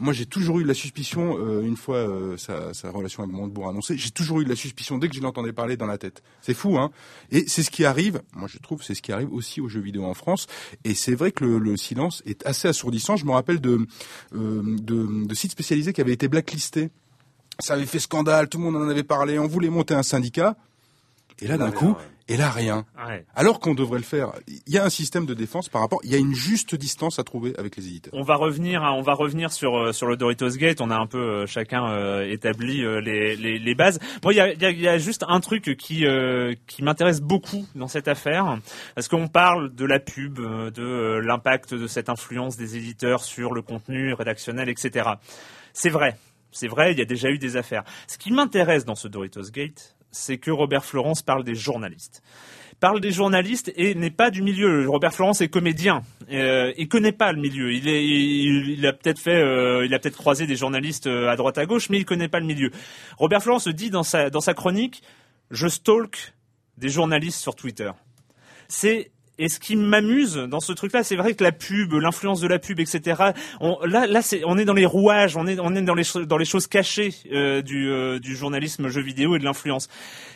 moi, j'ai toujours eu de la suspicion. euh, une fois euh, sa, relation avec Montebourg annoncée, j'ai toujours eu de la suspicion dès que je l'entendais parler dans la tête. C'est fou, hein Et c'est ce qui arrive. Moi, je trouve, c'est ce qui arrive aussi aux jeux vidéo en France. Et c'est vrai que le, le silence est assez assourdissant. Je me rappelle euh, de, de sites spécialisés qui avaient été blacklistés. Ça avait fait scandale. Tout le monde en avait parlé. On voulait monter un syndicat. Et là, d'un coup, ouais. et là, rien. Ouais. Alors qu'on devrait le faire. Il y a un système de défense par rapport, il y a une juste distance à trouver avec les éditeurs. On va revenir, hein, on va revenir sur euh, sur le Doritos Gate. On a un peu euh, chacun euh, établi euh, les, les les bases. Moi, il y a, il y, a, il y a juste un truc qui euh, qui m'intéresse beaucoup dans cette affaire, parce qu'on parle de la pub, de euh, l'impact de cette influence des éditeurs sur le contenu rédactionnel, etc. C'est vrai, c'est vrai. Il y a déjà eu des affaires. Ce qui m'intéresse dans ce Doritos Gate, c'est que Robert Florence parle des journalistes parle des journalistes et n'est pas du milieu. Robert Florence est comédien. Euh, il connaît pas le milieu. Il, a peut-être fait, euh, il a peut-être croisé des journalistes euh, à droite à gauche, mais il connaît pas le milieu. Robert Florence dit dans sa dans sa chronique, je stalk des journalistes sur Twitter. C'est et ce qui m'amuse dans ce truc-là, c'est vrai que la pub, l'influence de la pub, etc. On, là, là, c'est, on est dans les rouages, on est, on est dans les, dans les choses cachées euh, du, euh, du journalisme jeu vidéo et de l'influence.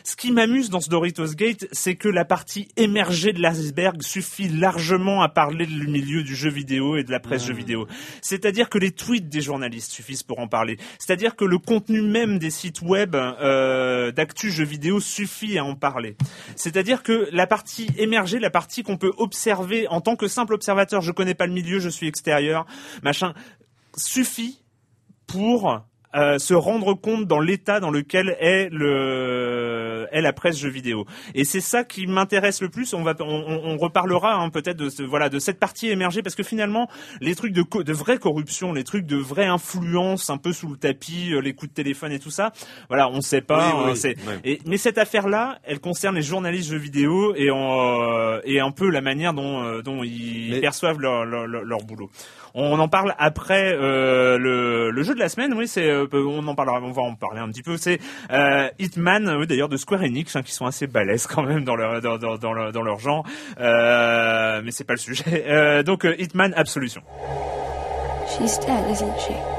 Ce qui m'amuse dans ce Doritos Gate, c'est que la partie émergée de l'iceberg suffit largement à parler du milieu du jeu vidéo et de la presse jeu vidéo. C'est-à-dire que les tweets des journalistes suffisent pour en parler. C'est-à-dire que le contenu même des sites web euh, d'actu jeux vidéo suffit à en parler. C'est-à-dire que la partie émergée, la partie qu'on peut observer en tant que simple observateur, je connais pas le milieu, je suis extérieur, machin, suffit pour euh, se rendre compte dans l'état dans lequel est le est la presse jeux vidéo. Et c'est ça qui m'intéresse le plus. On va on, on- reparlera hein, peut-être de ce, voilà de cette partie émergée parce que finalement les trucs de co- de vraie corruption, les trucs de vraie influence un peu sous le tapis, euh, les coups de téléphone et tout ça, voilà, on sait pas. Oui, oui, c'est- oui. et, mais cette affaire-là, elle concerne les journalistes jeux vidéo et, en, euh, et un peu la manière dont, euh, dont ils Mais- perçoivent leur, leur, leur- leur boulot. On en parle après euh, le, jeu de la semaine. Oui, c'est euh, on en parlera. On va en parler un petit peu. C'est euh, Hitman, d'ailleurs de Square Enix, hein, qui sont assez balèzes quand même dans leur dans, leur, genre. Mais c'est pas le sujet. Donc Hitman Absolution. She's dead, isn't she?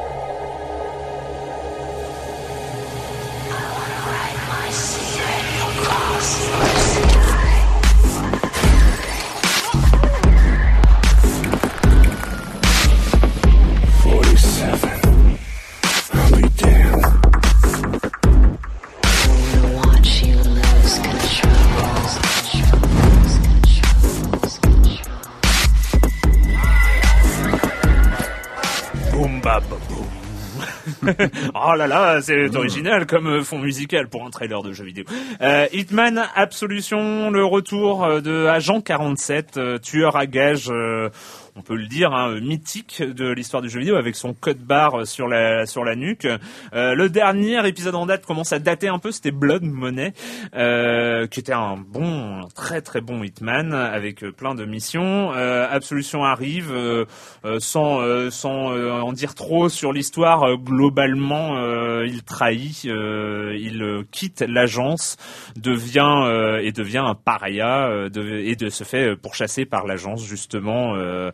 oh là là, c'est original comme euh, fond musical pour un trailer de jeu vidéo. Euh, Hitman Absolution, le retour euh, de Agent 47, euh, tueur à gage. euh, on peut le dire, hein, mythique de l'histoire du jeu vidéo avec son code barre sur la sur la nuque. Euh, le dernier épisode en date commence à dater un peu, c'était Blood Money, euh, qui était un bon, très très bon Hitman avec plein de missions. Euh, Absolution arrive, euh, euh, sans euh, sans en dire trop sur l'histoire. globalement, il trahit, il quitte l'agence, devient et devient un paria et de se fait pourchasser par l'agence justement euh,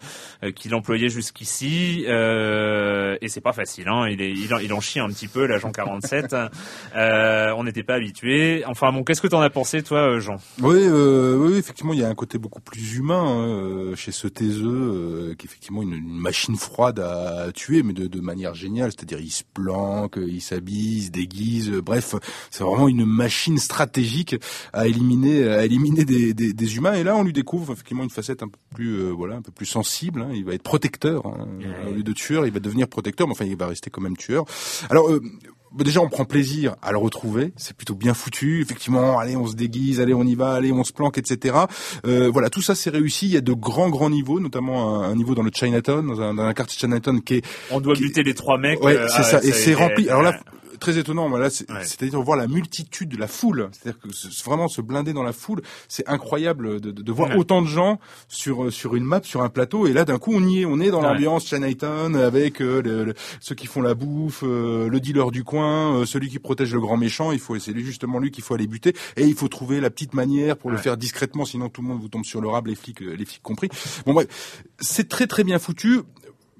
qu'il employait jusqu'ici. Euh, et c'est pas facile, hein. il, il, en, chie un petit peu l'agent 47. Euh, on n'était pas habitué. Enfin bon, qu'est-ce que t'en as pensé toi, euh, Jean? Oui, euh, oui, effectivement, il y a un côté beaucoup plus humain hein, euh, chez ce taiseux, euh, qui est effectivement une, machine froide à tuer, mais de, manière géniale. C'est-à-dire, il se planque, il s'habille, il se déguise. euh, bref, c'est vraiment une machine stratégique à éliminer, à éliminer des, des, humains. Et là, on lui découvre effectivement une facette un peu plus, euh, voilà, un peu plus sensible. Hein. Il va être protecteur hein. au lieu de tueur. Il va devenir protecteur, mais enfin, il va rester quand même tueur. Alors. euh, Bon, déjà, on prend plaisir à le retrouver. C'est plutôt bien foutu. Effectivement, allez, on se déguise, allez, on y va, allez, on se planque, etc. Euh, voilà, tout ça, c'est réussi. Il y a de grands, grands niveaux, notamment un, un niveau dans le Chinatown, dans un, dans un quartier Chinatown qui est On doit Qui- buter les trois mecs. Ouais, euh, c'est ah, ça. Et c'est rempli. Alors là. Très étonnant. Voilà, Ouais. c'est-à-dire voir la multitude de la foule. C'est-à-dire que vraiment se blinder dans la foule, c'est incroyable de, de, de voir Ouais. autant de gens sur euh, sur une map, sur un plateau. Et là, d'un coup, on y est. On est dans Ouais. l'ambiance Chinatown avec euh, le- le- ceux qui font la bouffe, euh, le dealer du coin, euh, celui qui protège le grand méchant. Il faut, c'est justement lui qu'il faut aller buter. Et il faut trouver la petite manière pour le faire discrètement, sinon tout le monde vous tombe sur le rab, les flics, euh, les flics compris. Bon bref, c'est très très bien foutu.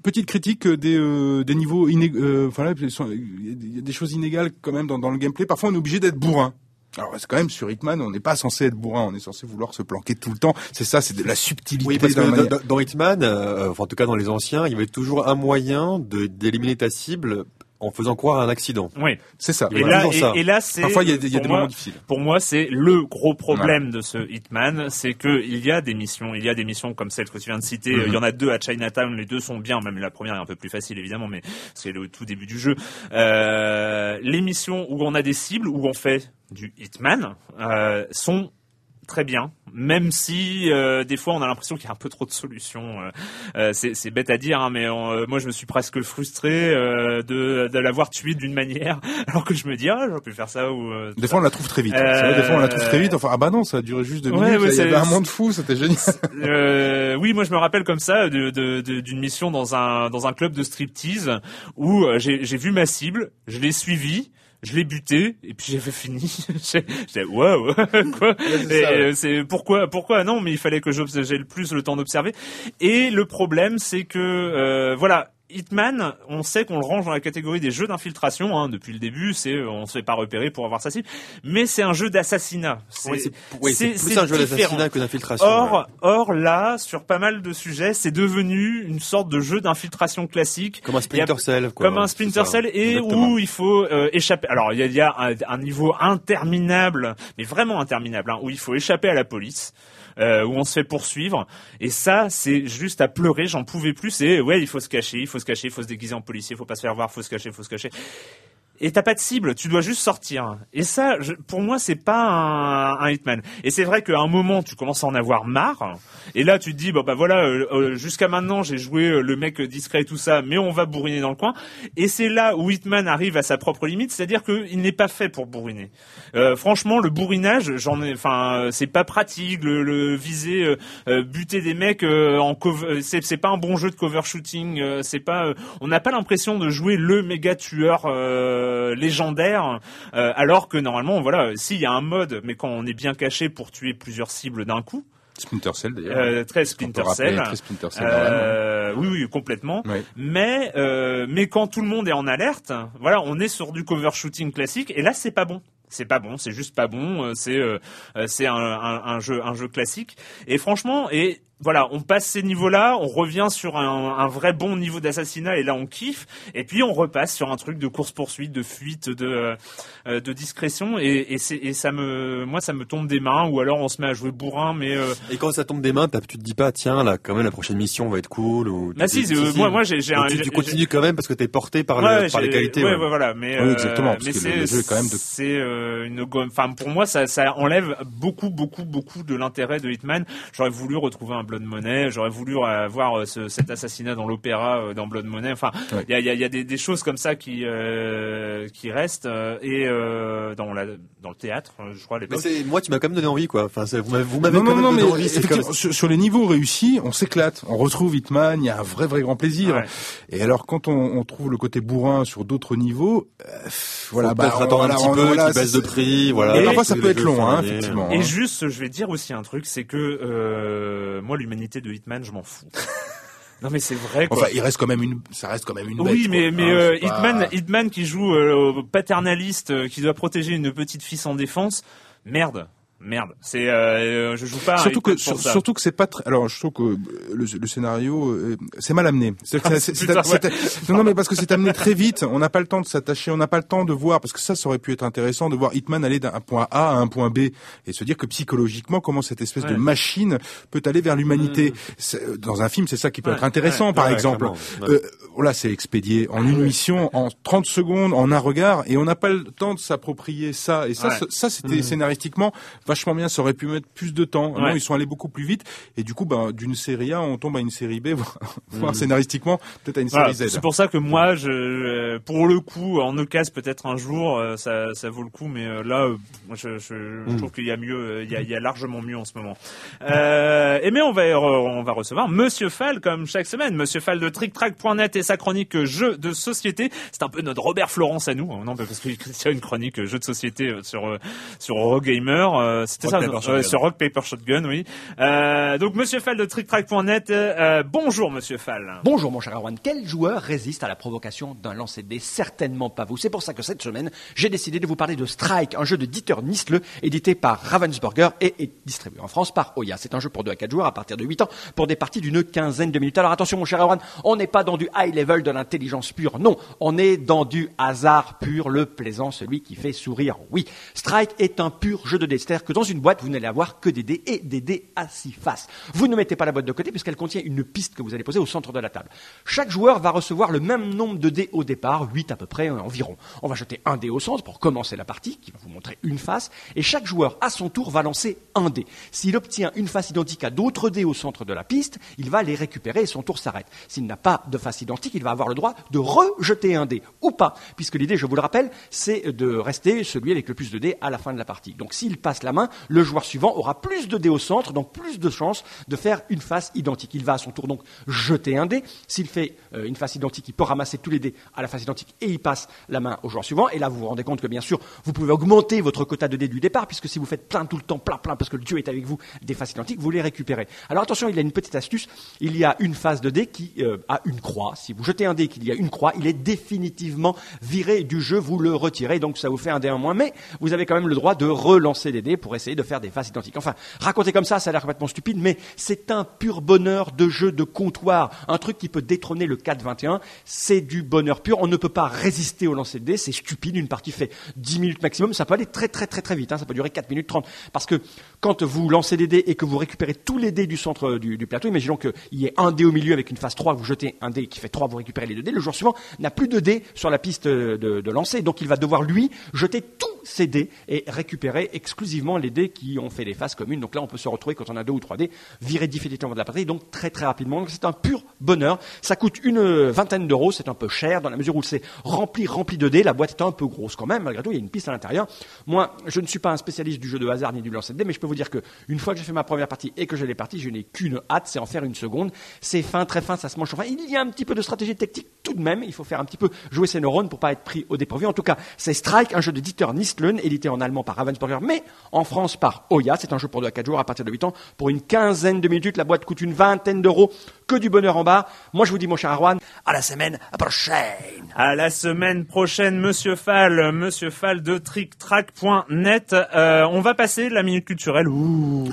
Petite critique euh, des, euh, des niveaux iné- euh, enfin il y a des choses inégales quand même dans, dans le gameplay. Parfois, on est obligé d'être bourrin. Alors c'est quand même sur Hitman, on n'est pas censé être bourrin, on est censé vouloir se planquer tout le temps. C'est ça, c'est de la subtilité. Oui, parce que dans la dans, manière. dans- dans Hitman, euh, enfin, en tout cas dans les anciens, il y avait toujours un moyen d'éliminer ta cible en faisant croire à un accident. Oui. C'est ça. Et Voilà. là, toujours ça. et, et là, c'est Parfois, il y a, des- il y a pour des moi- moments difficiles. Pour moi, c'est le gros problème de ce Hitman, c'est que il y a des missions, il y a des missions comme celle que tu viens de citer. Mhm. Il y en a deux à Chinatown, les deux sont bien. Même la première est un peu plus facile évidemment, mais c'est le tout début du jeu. Euh, les missions où on a des cibles, où on fait du Hitman, euh, sont très bien, même si euh, des fois on a l'impression qu'il y a un peu trop de solutions. euh, euh, c'est bête à dire, hein, mais euh, moi je me suis presque frustré euh, de, de l'avoir tué d'une manière, alors que je me dis ah j'aurais pu faire ça ou. euh, Des fois, on la trouve très vite. Vrai, des fois, on la trouve très vite. Enfin, ah bah non, ça a duré juste deux Ouais, minutes. ouais, il y avait c'est- un monde fou, c'était génial. Euh, oui, moi je me rappelle comme ça de- de- de- d'une mission dans un dans un club de striptease où j'ai j'ai vu ma cible, je l'ai suivie. Je l'ai buté et puis j'avais fini. J'ai j'ai- waouh quoi. c'est ouais. euh, C'est pourquoi pourquoi non mais il fallait que j'ai le plus le temps d'observer. Et le problème c'est que euh, voilà. Hitman, on sait qu'on le range dans la catégorie des jeux d'infiltration hein, depuis le début. C'est euh, on se fait pas repérer pour avoir sa cible, mais c'est un jeu d'assassinat. C'est- Oui, oui, plus un jeu d'assassinat que d'infiltration. Or, ouais. or là, sur pas mal de sujets, c'est devenu une sorte de jeu d'infiltration classique, Comme un Splinter Cell, quoi. comme un Splinter Cell, et exactement. où il faut euh, échapper. Alors, il y a, il y a un, un niveau interminable, mais vraiment interminable, hein, où il faut échapper à la police. Euh, où on se fait poursuivre. Et ça c'est juste à pleurer. J'en pouvais plus. C'est ouais il faut se cacher il faut se cacher il faut se déguiser en policier il faut pas se faire voir faut se cacher faut se cacher et t'as pas de cible, tu dois juste sortir. Et ça, je- pour moi, c'est pas un, un Hitman. Et c'est vrai qu'à un moment, tu commences à en avoir marre. Et là, tu te dis, bon bah voilà, euh, euh, jusqu'à maintenant, j'ai joué euh, le mec discret et tout ça, mais on va bourriner dans le coin. Et c'est là où Hitman arrive à sa propre limite, c'est-à-dire qu'il n'est pas fait pour bourriner. Euh, franchement, le bourrinage, j'en ai, enfin, c'est pas pratique. Le, le viser, buter des mecs en cover, c'est c'est pas un bon jeu de cover shooting. c'est pas, on n'a pas l'impression de jouer le méga tueur euh, légendaire, euh, alors que normalement, voilà, s'il y a un mode, mais quand on est bien caché pour tuer plusieurs cibles d'un coup, Splinter Cell, d'ailleurs. euh, très Splinter rappeler Cell. très Splinter Cell. Euh, oui, oui, complètement. Mais euh, mais quand tout le monde est en alerte, voilà, on est sur du cover shooting classique et là c'est pas bon. C'est pas bon, c'est juste pas bon. euh, C'est euh, euh, c'est un, un, un jeu un jeu classique. Et franchement, et voilà, on passe ces niveaux-là, on revient sur un, un vrai bon niveau d'assassinat et là on kiffe. Et puis on repasse sur un truc de course poursuite, de fuite, de euh, de discrétion. Et, et, c'est- et ça me moi ça me tombe des mains. Ou alors on se met à jouer bourrin, mais euh, Et quand ça tombe des mains, t'as- tu te dis pas, tiens, là, quand même, la prochaine mission va être cool. Ou, Bah si, euh, moi moi j'ai j'ai Donc un tu, tu continues quand même parce que t'es porté par, Ouais, le, par les qualités. Ouais, ouais. ouais, voilà. Mais, Oui, euh, exactement, parce mais que le- jeu est quand même de- C'est euh, une gomme. Enfin, pour moi, ça, ça enlève beaucoup, beaucoup, beaucoup de l'intérêt de Hitman. J'aurais voulu retrouver un, Blood Money. J'aurais voulu euh, voir euh, ce- cet assassinat dans l'opéra euh, dans Blood Money. Enfin, il Ouais. y, a, il y a- il y a des, des choses comme ça qui euh, qui restent et euh, dans la dans le théâtre, je crois à Mais l'époque. c'est moi, tu m'as quand même donné envie, quoi. Enfin, vous m'avez vous m'avez Non, quand non, même non, mais donné envie. c'est comme- sur, sur les niveaux réussis, on s'éclate. On retrouve Hitman, il y a un vrai, vrai grand plaisir. Ouais. Et alors, quand on, on trouve le côté bourrin sur d'autres niveaux, euh, voilà, bah, peut-être attendre un petit peu, voilà, qu'il baisse de prix, voilà. Et parfois, ça Les peut être long, hein, effectivement. Et hein. juste, je vais dire aussi un truc, c'est que euh, moi, l'humanité de Hitman, je m'en fous. non, mais c'est vrai. Quoi. Enfin, il reste quand même une, ça reste quand même une bête. Oui, mais, quoi, mais hein, euh, pas- Hitman, Hitman qui joue euh, au paternaliste, euh, qui doit protéger une petite fille sans défense, merde. Merde, c'est euh, je joue pas. Surtout que, pour sur- ça. surtout que c'est pas très, alors je trouve que euh, le, le scénario, euh, c'est mal amené. C'est- Ah, c'est- c'est c'est- putain, c'est- non, non, mais parce que c'est amené très vite. On n'a pas le temps de s'attacher, on n'a pas le temps de voir, parce que ça, ça aurait pu être intéressant de voir Hitman aller d'un point A à un point B et se dire que psychologiquement, comment cette espèce de machine peut aller vers l'humanité. C'est- Dans un film, c'est ça qui peut Ouais, être intéressant, par exemple. Euh, voilà, c'est expédié en une mission, en 30 secondes, en un regard, et on n'a pas le temps de s'approprier ça. Et ça, ça, c'était scénaristiquement vachement bien. Ça aurait pu mettre plus de temps. Non, ils sont allés beaucoup plus vite. Et du coup, ben, d'une série A, on tombe à une série B, voire, voire scénaristiquement, peut-être à une Voilà, série Z. c'est pour ça que moi, je, pour le coup, en occasion peut-être un jour, euh, ça, ça vaut le coup, mais euh, là, euh, je, je, je Mm. trouve qu'il y a mieux, il y a, il y a largement mieux en ce moment. Euh, et mais on va, on va recevoir Monsieur Fall comme chaque semaine, Monsieur Fall de TrickTrack.net et sa chronique jeux de société. C'est un peu notre Robert Florence à nous, non parce qu'il y a une chronique jeux de société sur sur Eurogamer, euh, c'était ça. Euh, sur Rock Paper Shotgun, oui. Euh, donc Monsieur Fall de TrickTrack.net, euh, bonjour Monsieur Fall. Bonjour mon cher Erwan, quel joueur résiste à la provocation d'un lancer de dés Certainement pas vous. C'est pour ça que cette semaine, j'ai décidé de vous parler de Strike, un jeu de Dieter Nisle, édité par Ravensburger et, et distribué en France par Oya. C'est un jeu pour 2 à 4 joueurs à partir de 8 ans pour des parties d'une quinzaine de minutes. Alors attention mon cher Erwan, on n'est pas dans du high level de l'intelligence pure, non, on est dans du hasard pur, le plaisant, celui qui fait sourire. Oui, Strike est un pur jeu de dés, que dans une boîte, vous n'allez avoir que des dés et des dés à six faces. Vous ne mettez pas la boîte de côté puisqu'elle contient une piste que vous allez poser au centre de la table. Chaque joueur va recevoir le même nombre de dés au départ, 8 à peu près euh, environ. On va jeter un dé au centre pour commencer la partie, qui va vous montrer une face, et chaque joueur à son tour va lancer un dé. S'il obtient une face identique à d'autres dés au centre de la piste, il va les récupérer et son tour s'arrête. S'il n'a pas de face identique, il va avoir le droit de rejeter un dé, ou pas, puisque l'idée, je vous le rappelle, c'est de rester celui avec le plus de dés à la fin de la partie. Donc s'il passe la main, le joueur suivant aura plus de dés au centre, donc plus de chances de faire une face identique. Il va à son tour donc jeter un dé. S'il fait euh, une face identique, il peut ramasser tous les dés à la face identique et il passe la main au joueur suivant. Et là, vous vous rendez compte que bien sûr, vous pouvez augmenter votre quota de dés du départ, puisque si vous faites plein tout le temps, plein, plein, parce que le dieu est avec vous, des faces identiques, vous les récupérez. Alors attention, il y a une petite astuce. Il y a une phase de dés qui euh, a une croix. Si vous jetez un dé qu'il y a une croix, il est définitivement viré du jeu, vous le retirez, donc ça vous fait un dé en moins. Mais vous avez quand même le droit de relancer les dés pour essayer de faire des faces identiques. Enfin, raconter comme ça, ça a l'air complètement stupide, mais c'est un pur bonheur de jeu de comptoir. Un truc qui peut détrôner le 4-21. C'est du bonheur pur. On ne peut pas résister au lancer de dés. C'est stupide. Une partie fait 10 minutes maximum. Ça peut aller très très très très vite. hein. Ça peut durer 4 minutes 30. Parce que quand vous lancez des dés et que vous récupérez tous les dés du centre du, du plateau, imaginons qu'il y ait un dé au milieu avec une phase 3, vous jetez un dé qui fait 3, vous récupérez les deux dés. Le joueur suivant n'a plus de dés sur la piste de, de lancer. Donc il va devoir, lui, jeter tous ses dés et récupérer exclusivement les dés qui ont fait des phases communes. Donc là, on peut se retrouver quand on a deux ou trois dés, virer définitivement de la partie, donc très très rapidement. Donc c'est un pur bonheur. Ça coûte une vingtaine d'euros, c'est un peu cher dans la mesure où c'est rempli, rempli de dés. La boîte est un peu grosse quand même, malgré tout, il y a une piste à l'intérieur. Moi, je ne suis pas un spécialiste du jeu de hasard ni du lancer de dés, mais je peux vous dire que une fois que j'ai fait ma première partie et que j'ai les parties, je n'ai qu'une hâte, c'est en faire une seconde. C'est fin, très fin, ça se mange. Enfin, il y a un petit peu de stratégie technique tout de même. Il faut faire un petit peu jouer ses neurones pour pas être pris au dépourvu. En tout cas, c'est Strike, un jeu de Dieter Nisteln, édité en allemand par Ravensburger, mais en France par Oya. C'est un jeu pour 2 à 4 jours à partir de 8 ans. Pour une quinzaine de minutes, la boîte coûte une vingtaine d'euros. Que du bonheur en bas. Moi, je vous dis, mon cher Arwan, à la semaine prochaine. À la semaine prochaine, Monsieur Fall, Monsieur Fall de TrickTrack.net. Euh, on va passer la minute culturelle. Ouh.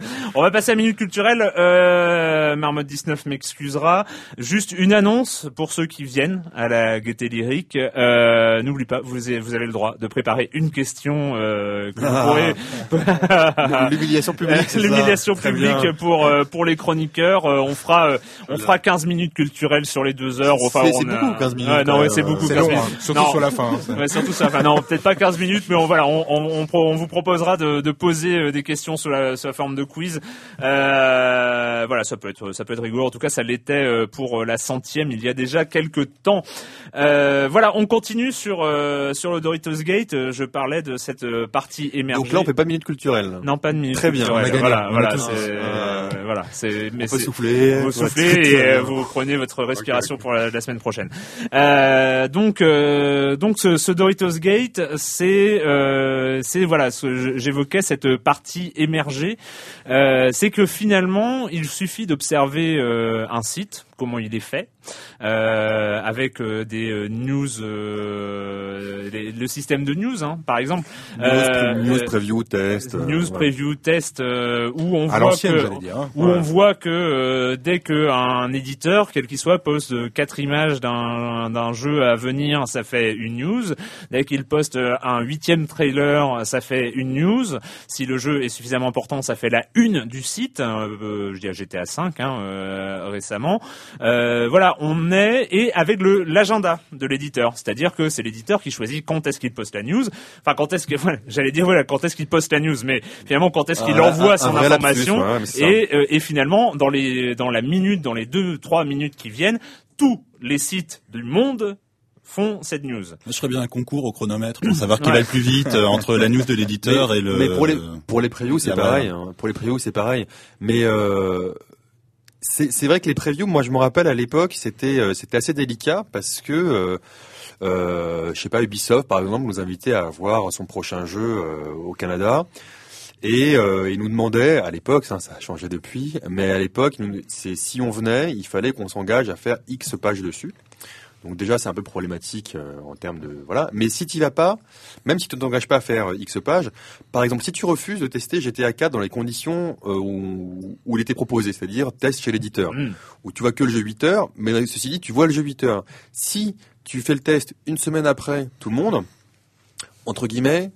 on va passer la minute culturelle. Euh, Marmotte 19 m'excusera. Juste une annonce pour ceux qui viennent à la Gaieté Lyrique. Euh, N'oublie pas, vous avez, vous avez le droit de préparer une question euh, que vous pourrez. L'humiliation publique. L'humiliation publique pour euh, pour les chroniqueurs. Euh, on fera euh, on fera 15 minutes culturelles sur les deux heures. Enfin, C'est- beaucoup, 15 minutes, Ouais, non, ouais, c'est beaucoup. C'est 15 long, minutes. hein, surtout Non. sur la fin. hein. Ouais, surtout ça. Enfin, non, peut-être pas 15 minutes, mais on, voilà, on, on, on pro- on vous proposera de, de poser des questions sous la, la forme de quiz. Euh, voilà, ça peut être, ça peut être rigolo. En tout cas, ça l'était pour la centième il y a déjà quelques temps. Euh, voilà, on continue sur sur le Doritos Gate. Je parlais de cette euh, partie émergée. Donc là, on fait pas de minute culturelle. non, pas de minute. Très bien, culturelle. on a gagné. Voilà, On a voilà, voilà, c'est, mais On peut c'est- souffler. vous soufflez et euh, vous prenez votre respiration pour la, la semaine prochaine. Euh, donc, euh, donc ce, ce Doritos Gate, c'est, euh, c'est voilà, ce- j'évoquais cette partie émergée. Euh, c'est que finalement, il suffit d'observer euh, un site, comment il est fait, euh, avec euh, des euh, news, euh, les- le système de news, hein, par exemple. News, Euh, news euh, preview, test. euh, news ouais. preview test euh, où on À voit l'ancienne, que j'allais dire. Hein. où on voit que euh, dès que un éditeur, quel qu'il soit, poste quatre images d'un d'un jeu à venir, ça fait une news. Dès qu'il poste euh, un huitième trailer, ça fait une news. Si le jeu est suffisamment important, ça fait la une du site. Euh, euh, je dis à GTA 5 hein, euh, récemment. Euh, voilà, on est et avec le l'agenda de l'éditeur, c'est-à-dire que c'est l'éditeur qui choisit quand est-ce qu'il poste la news. Enfin, quand est-ce que voilà, j'allais dire voilà, quand est-ce qu'il poste la news, mais finalement quand est-ce qu'il Un- envoie un- son un vrai lapsus, information ouais, et, et finalement dans les dans la minute, dans les deux trois minutes qui viennent, tous les sites du monde font cette news. Je ferais bien un concours au chronomètre pour savoir qui Ouais. va le plus vite euh, entre la news de l'éditeur mais, et le. mais pour les pour les previews c'est pareil. hein. Pour les previews c'est pareil. Mais euh, c'est vrai que les previews, moi je me rappelle à l'époque, c'était euh, c'était assez délicat parce que euh, euh, je sais pas Ubisoft par exemple nous invitait à voir son prochain jeu euh, au Canada. Et euh, il nous demandait, à l'époque, ça, ça a changé depuis, mais à l'époque, c'est si on venait, il fallait qu'on s'engage à faire X pages dessus. Donc déjà, c'est un peu problématique euh, en termes de voilà. Mais si tu vas pas, même si tu ne t'engages pas à faire euh, X pages, par exemple, si tu refuses de tester GTA 4 dans les conditions euh, où, où il était proposé, c'est-à-dire test chez l'éditeur, Mm. où tu vois que le jeu 8 heures, mais ceci dit, tu vois le jeu 8 heures. Si tu fais le test une semaine après tout le monde, entre guillemets,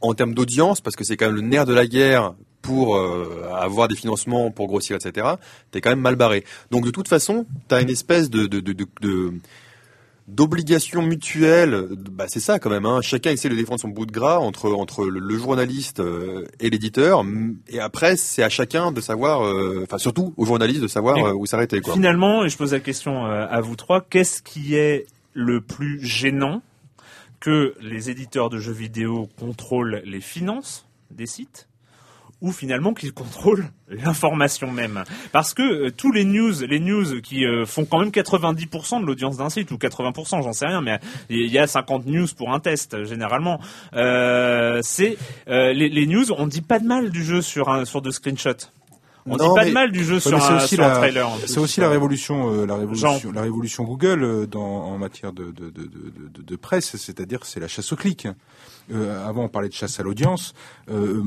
en termes d'audience, parce que c'est quand même le nerf de la guerre pour euh, avoir des financements pour grossir, etc., t'es quand même mal barré. Donc de toute façon, t'as une espèce de, de, de, d'obligation mutuelle, bah c'est ça quand même. Hein. Chacun essaie de défendre son bout de gras entre entre le, journaliste euh, et l'éditeur. Et après, c'est à chacun de savoir, euh, enfin surtout au journaliste de savoir euh, où s'arrêter. Quoi. Finalement, et je pose la question à vous trois, qu'est-ce qui est le plus gênant que les éditeurs de jeux vidéo contrôlent les finances des sites ou finalement qu'ils contrôlent l'information même. Parce que euh, tous les news les news qui euh, font quand même 90% de l'audience d'un site ou 80% j'en sais rien mais il y a 50 news pour un test euh, généralement. Euh, c'est euh, les, news on dit pas de mal du jeu sur un sur de screenshots on Non, dit pas mais- de mal du jeu sur, un, aussi sur un la- trailer C'est aussi la révolution, euh, la révolution, Jean. la révolution Google euh, dans, en matière de, de, de, de, de- de presse, c'est-à-dire c'est la chasse au clic. Euh, avant, on parlait de chasse à l'audience. Euh,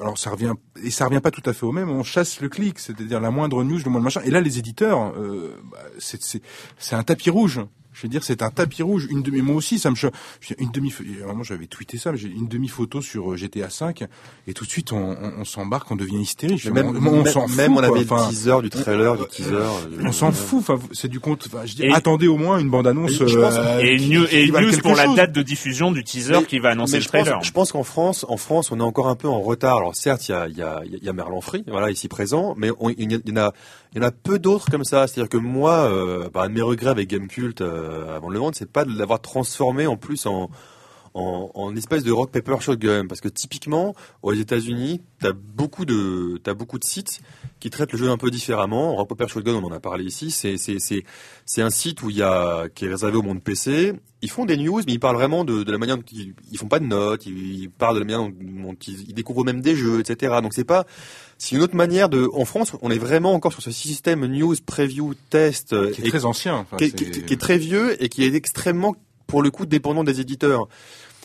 alors ça revient et ça revient pas tout à fait au même. On chasse le clic, c'est-à-dire la moindre news, le moindre machin. Et là, les éditeurs, euh, bah, c'est un tapis rouge. Je veux dire, c'est un tapis rouge. Une demi, moi aussi, ça me choque. Une demi, vraiment, j'avais tweeté ça. mais J'ai une demi photo sur euh, GTA 5 et tout de suite, on, on, on s'embarque, on devient hystérique. Même, on, on même- s'en fout. même on quoi. avait Enfin, le teaser du trailer, du teaser. euh, on s'en fout. Enfin, c'est du compte. Enfin, je dis, Et- attendez au moins une bande annonce. Et une news, et pour la date de diffusion du teaser Mais- qui va annoncer le je pense, trailer. je pense qu'en France, en France, on est encore un peu en retard. Alors certes, il y a, il y a, il y a Merlin Free, voilà, ici présent, mais on- il y, a- il y en a, il y en a peu d'autres comme ça. C'est-à-dire que moi, euh, un de mes regrets avec Gamecult euh, avant le vendre, c'est pas de l'avoir transformé en plus en en, en espèce de rock paper shotgun parce que typiquement aux États-Unis t'as beaucoup de t'as beaucoup de sites qui traitent le jeu un peu différemment rock paper shotgun on en a parlé ici c'est c'est c'est c'est un site où il y a qui est réservé au monde PC ils font des news mais ils parlent vraiment de, de la manière dont ils, ils font pas de notes ils, ils parlent de la manière dont, dont ils, ils découvrent même des jeux etc donc c'est pas c'est une autre manière de en France on est vraiment encore sur ce système news preview test qui est et très ancien. Enfin, qui, est- c'est- qui est- qui est très vieux et qui est extrêmement, pour le coup, dépendant des éditeurs.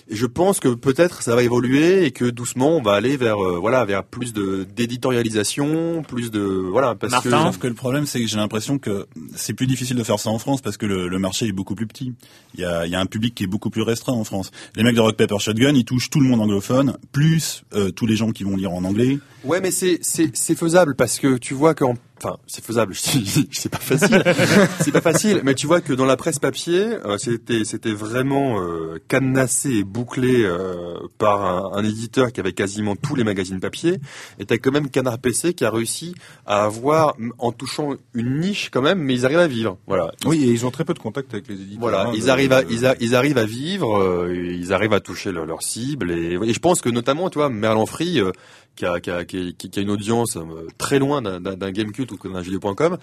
Et je pense que peut-être ça va évoluer et que doucement on va aller vers euh, voilà vers plus de d'éditorialisation, plus de voilà parce Martin que Sauf que le problème, c'est que j'ai l'impression que c'est plus difficile de faire ça en France parce que le, le marché est beaucoup plus petit. Il y a, il y a un public qui est beaucoup plus restreint en France. Les mecs de Rock Paper Shotgun, ils touchent tout le monde anglophone, plus euh, tous les gens qui vont lire en anglais. Ouais, mais c'est c'est faisable parce que tu vois qu'en enfin c'est faisable. C'est pas facile, c'est pas facile. Mais tu vois que dans la presse papier, euh, c'était c'était vraiment euh, cadenassé et bouclé euh, par un, un éditeur qui avait quasiment tous les magazines papier. Et t'as quand même Canard PC qui a réussi à avoir en touchant une niche quand même, mais ils arrivent à vivre. Voilà. Oui, et ils ont très peu de contact avec les éditeurs. Voilà, hein, ils arrivent à ils, a- ils arrivent à vivre, euh, ils arrivent à toucher leur, leur cible et, et je pense que notamment tu vois Merlin Free euh, qui a qui a qui, qui- qui a une audience euh, très loin d'un d'un- d'un Gamecult ou d'un jeuxvideo.com,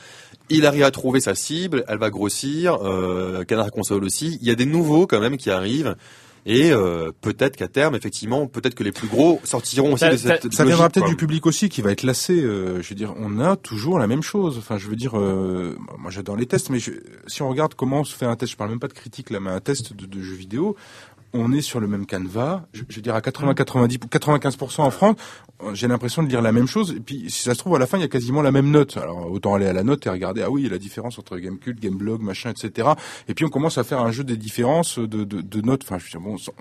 il arrive à trouver sa cible, elle va grossir, euh, Canard Console aussi, il y a des nouveaux quand même qui arrivent. Et euh, peut-être qu'à terme, effectivement, peut-être que les plus gros sortiront aussi Ça- de cette Ça viendra peut-être du public aussi qui va être lassé. euh, je veux dire, on a toujours la même chose. Enfin, je veux dire, euh, moi j'adore les tests, mais je- si on regarde comment se fait un test, je parle même pas de critique là, mais un test de, de jeux vidéo, on est sur le même canevas. Je, je veux dire, à 80, 90, 95% en France, j'ai l'impression de lire la même chose. Et puis, si ça se trouve, à la fin, il y a quasiment la même note. Alors, autant aller à la note et regarder, ah oui, il y a la différence entre Gamecult, Gameblog, machin, etc. Et puis, on commence à faire un jeu des différences de, de, de notes. Enfin, je veux dire, bon, sans-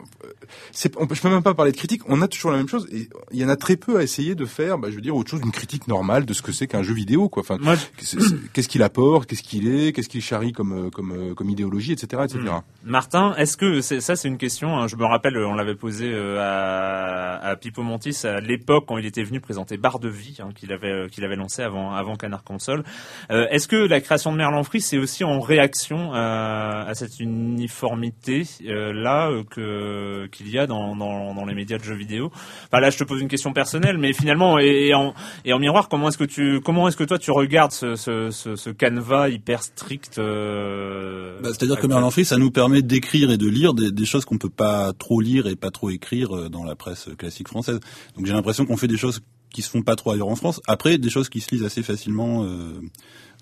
c'est, on peut, je peux même pas parler de critique. On a toujours la même chose. Et il y en a très peu à essayer de faire, bah, je veux dire, autre chose, une critique normale de ce que c'est qu'un jeu vidéo, quoi. Enfin, Moi, qu'est-ce qu'il apporte, qu'est-ce qu'il est, qu'est-ce qu'il charrie comme, euh, comme, euh, comme idéologie, etc., etc. Martin, est-ce que c'est, ça c'est une question hein, Je me rappelle, on l'avait posé euh, à, à Pipo Montis à l'époque quand il était venu présenter Barre de vie hein, qu'il avait euh, qu'il avait lancé avant avant Canard Console. Euh, est-ce que la création de Merlin Free c'est aussi en réaction à, à cette uniformité euh, là euh, que qu'il y a dans, dans dans les médias de jeux vidéo? Enfin là, je te pose une question personnelle, mais finalement et, et en et en miroir, comment est-ce que tu comment est-ce que toi tu regardes ce ce, ce, ce canevas hyper strict euh, Bah, C'est-à-dire que Merlin Free, ça nous permet d'écrire et de lire des, des choses qu'on peut pas trop lire et pas trop écrire euh, dans la presse classique française. Donc j'ai l'impression qu'on fait des choses qui se font pas trop ailleurs en France. Après, des choses qui se lisent assez facilement euh,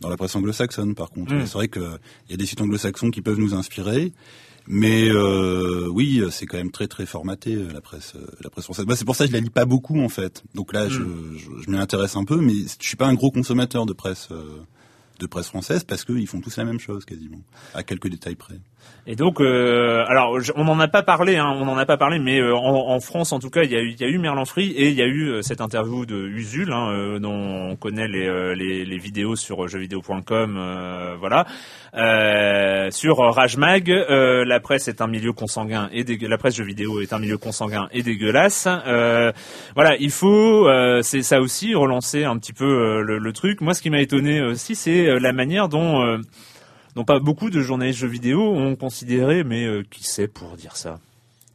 dans la presse anglo-saxonne, par contre. Mm. C'est vrai qu'il y a des sites anglo-saxons qui peuvent nous inspirer. Mais euh, oui, c'est quand même très très formaté la presse, la presse française. Bah, c'est pour ça que je la lis pas beaucoup en fait. Donc là, je, je, je m'y intéresse un peu, mais je suis pas un gros consommateur de presse, euh, de presse française parce qu'ils font tous la même chose quasiment, à quelques détails près. Et donc, euh, alors, on n'en a pas parlé, hein, on n'en a pas parlé, mais euh, en, en France, en tout cas, il y a y a eu Merlin Free et il y a eu euh, cette interview de Usul, hein, euh, dont on connaît les, euh, les, les vidéos sur jeuxvideo.com, euh, voilà. Euh, sur Rajmag, la presse est un milieu consanguin et la presse jeux vidéo est un milieu consanguin et dégueulasse. Voilà, il faut, c'est ça aussi, relancer un petit peu le, le truc. Moi, ce qui m'a étonné aussi, c'est la manière dont dont pas beaucoup de journalistes jeux vidéo ont considéré, mais euh, qui sait pour dire ça?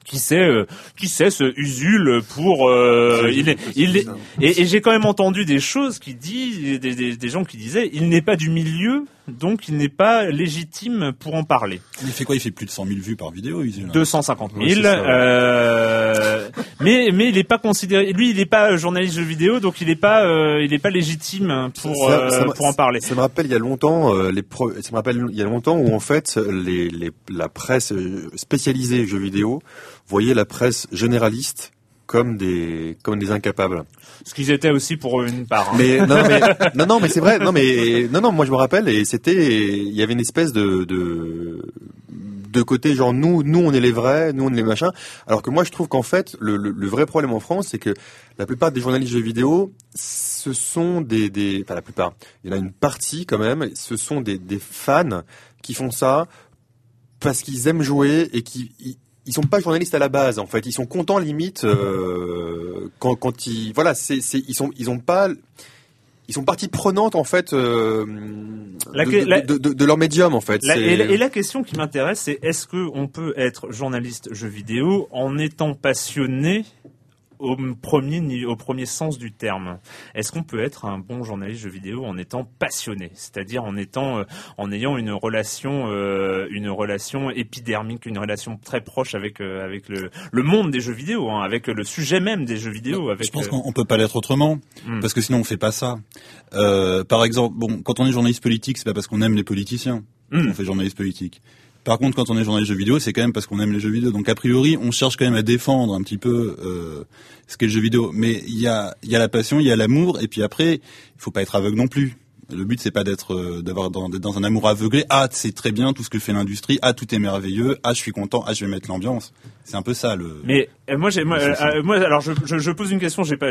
Qui sait, euh, qui sait ce Usul pour euh, il est, il est, et, et j'ai quand même entendu des choses qui disent des, des, des gens qui disaient il n'est pas du milieu donc il n'est pas légitime pour en parler. Il fait quoi? Il fait plus de 100 000 vues par vidéo, Usul 250 000. Oui, c'est ça, ouais. Euh, mais mais il n'est pas considéré. Lui, il n'est pas journaliste jeux vidéo, donc il n'est pas euh, il n'est pas légitime pour Ça- ça euh, me- pour en parler. Ça me rappelle il y a longtemps euh, les pro- ça me rappelle il y a longtemps où en fait les, les la presse euh, spécialisée jeux vidéo voyait la presse généraliste comme des comme des incapables. Ce qu'ils étaient aussi pour une part. hein. Mais non, non, mais non non mais c'est vrai non mais non non moi je me rappelle et c'était il y avait une espèce de de de côté genre nous nous on est les vrais nous on est les machins. Alors que moi je trouve qu'en fait le, vrai problème en France c'est que la plupart des journalistes jeux vidéo ce sont des des enfin la plupart il y en a une partie quand même ce sont des fans qui font ça parce qu'ils aiment jouer et qui ils, sont pas journalistes à la base en fait. Ils sont contents limite euh, quand quand ils voilà c'est ils sont ils ont pas ils sont partie prenante en fait euh, La de, que- de- la- de- de- de leur médium en fait. La- et la question qui m'intéresse, c'est est-ce que on peut être journaliste jeux vidéo en étant passionné au premier au premier sens du terme Est-ce qu'on peut être un bon journaliste jeux vidéo en étant passionné, c'est-à-dire en étant euh, en ayant une relation euh, une relation épidermique, une relation très proche avec euh, avec le, le monde des jeux vidéo, hein, avec le sujet même des jeux vidéo. Avec Je pense qu'on on peut pas l'être autrement, Hmm. parce que sinon on fait pas ça. Par exemple, bon, quand on est journaliste politique, c'est pas parce qu'on aime les politiciens Hmm. qu'on fait journaliste politique. Par contre, quand on est journaliste jeux vidéo, c'est quand même parce qu'on aime les jeux vidéo. Donc a priori, on cherche quand même à défendre un petit peu euh, ce qu'est le jeu vidéo. Mais il y a, y a la passion, il y a l'amour, et puis après, il faut pas être aveugle non plus. Le but c'est pas d'être euh, d'avoir dans, un amour aveuglé. Ah, c'est très bien tout ce que fait l'industrie. Ah, tout est merveilleux. Ah, je suis content. Ah, je vais mettre l'ambiance. C'est un peu ça le. Mais euh, moi, j'ai, moi, euh, moi, alors je, je, je pose une question. J'ai pas,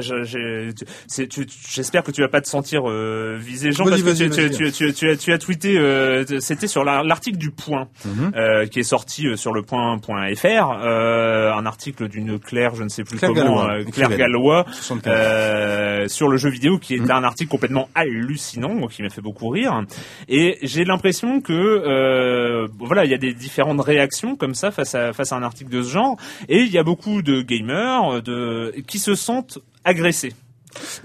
j'espère que tu vas pas te sentir euh, visé, Jean, parce que tu, tu, tu, tu, tu as, tu as tweeté. c'était sur la- l'article du Point, Mhm. qui est sorti sur le Point.fr, un article d'une Claire, je ne sais plus Claire comment, Gallois, Claire. Gallois, 75. sur le jeu vidéo, qui est Mhm. un article complètement hallucinant, qui m'a fait beaucoup rire. Et j'ai l'impression que euh, voilà, il y a des différentes réactions comme ça face à un article de ce genre, et il y a beaucoup de gamers de qui se sentent agressés.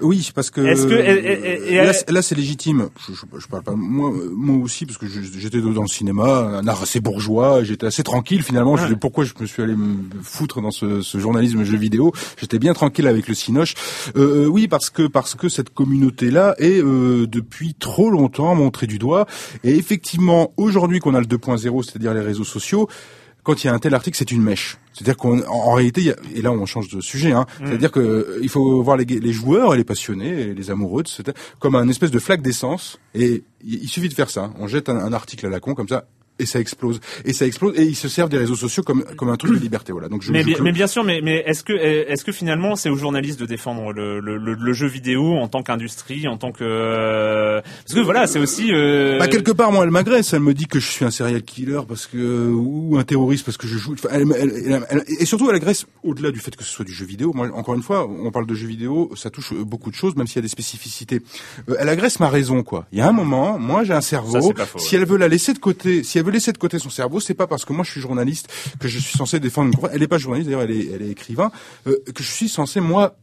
Oui, parce que Est-ce que- et- et- et- là, c'est- là, c'est légitime. Je, je, je parle pas moi, moi aussi parce que je- j'étais dans le cinéma, un art assez bourgeois, j'étais assez tranquille finalement. Je Ouais. dis pourquoi je me suis allé me foutre dans ce, ce journalisme jeu vidéo. J'étais bien tranquille avec le cinoche. Euh, euh, oui, parce que parce que cette communauté là est euh, depuis trop longtemps montrée du doigt. Et effectivement, aujourd'hui qu'on a le 2.0, c'est-à-dire les réseaux sociaux. Quand il y a un tel article, c'est une mèche. C'est-à-dire qu'en en, réalité, y a- et là on change de sujet, hein, c'est-à-dire que euh, il faut voir les, les joueurs et les passionnés et les amoureux de comme un espèce de flaque d'essence. Et il, il suffit de faire ça. On jette un, un article à la con comme ça. Et ça explose. Et ça explose. Et ils se servent des réseaux sociaux comme comme un truc de liberté. Voilà. Donc je, Mais, je mais bien sûr, mais, mais est-ce que est-ce que finalement c'est aux journalistes de défendre le, le, le, le jeu vidéo en tant qu'industrie, en tant que euh, parce que voilà, c'est aussi euh, Bah, quelque part, moi, elle m'agresse. Elle me dit que je suis un serial killer parce que ou un terroriste parce que je joue. Enfin, elle- elle- elle- elle- et surtout, elle agresse au-delà du fait que ce soit du jeu vidéo. Moi, encore une fois, on parle de jeu vidéo, ça touche euh, beaucoup de choses, même s'il y a des spécificités. Euh, elle agresse ma raison, quoi. Il y a un moment, moi, j'ai un cerveau. Ça, si elle veut la laisser de côté, si elle veut laisser de côté son cerveau, c'est pas parce que moi je suis journaliste que je suis censé défendre une. Elle est pas journaliste, d'ailleurs, elle est, écrivain, euh, que je suis censé moi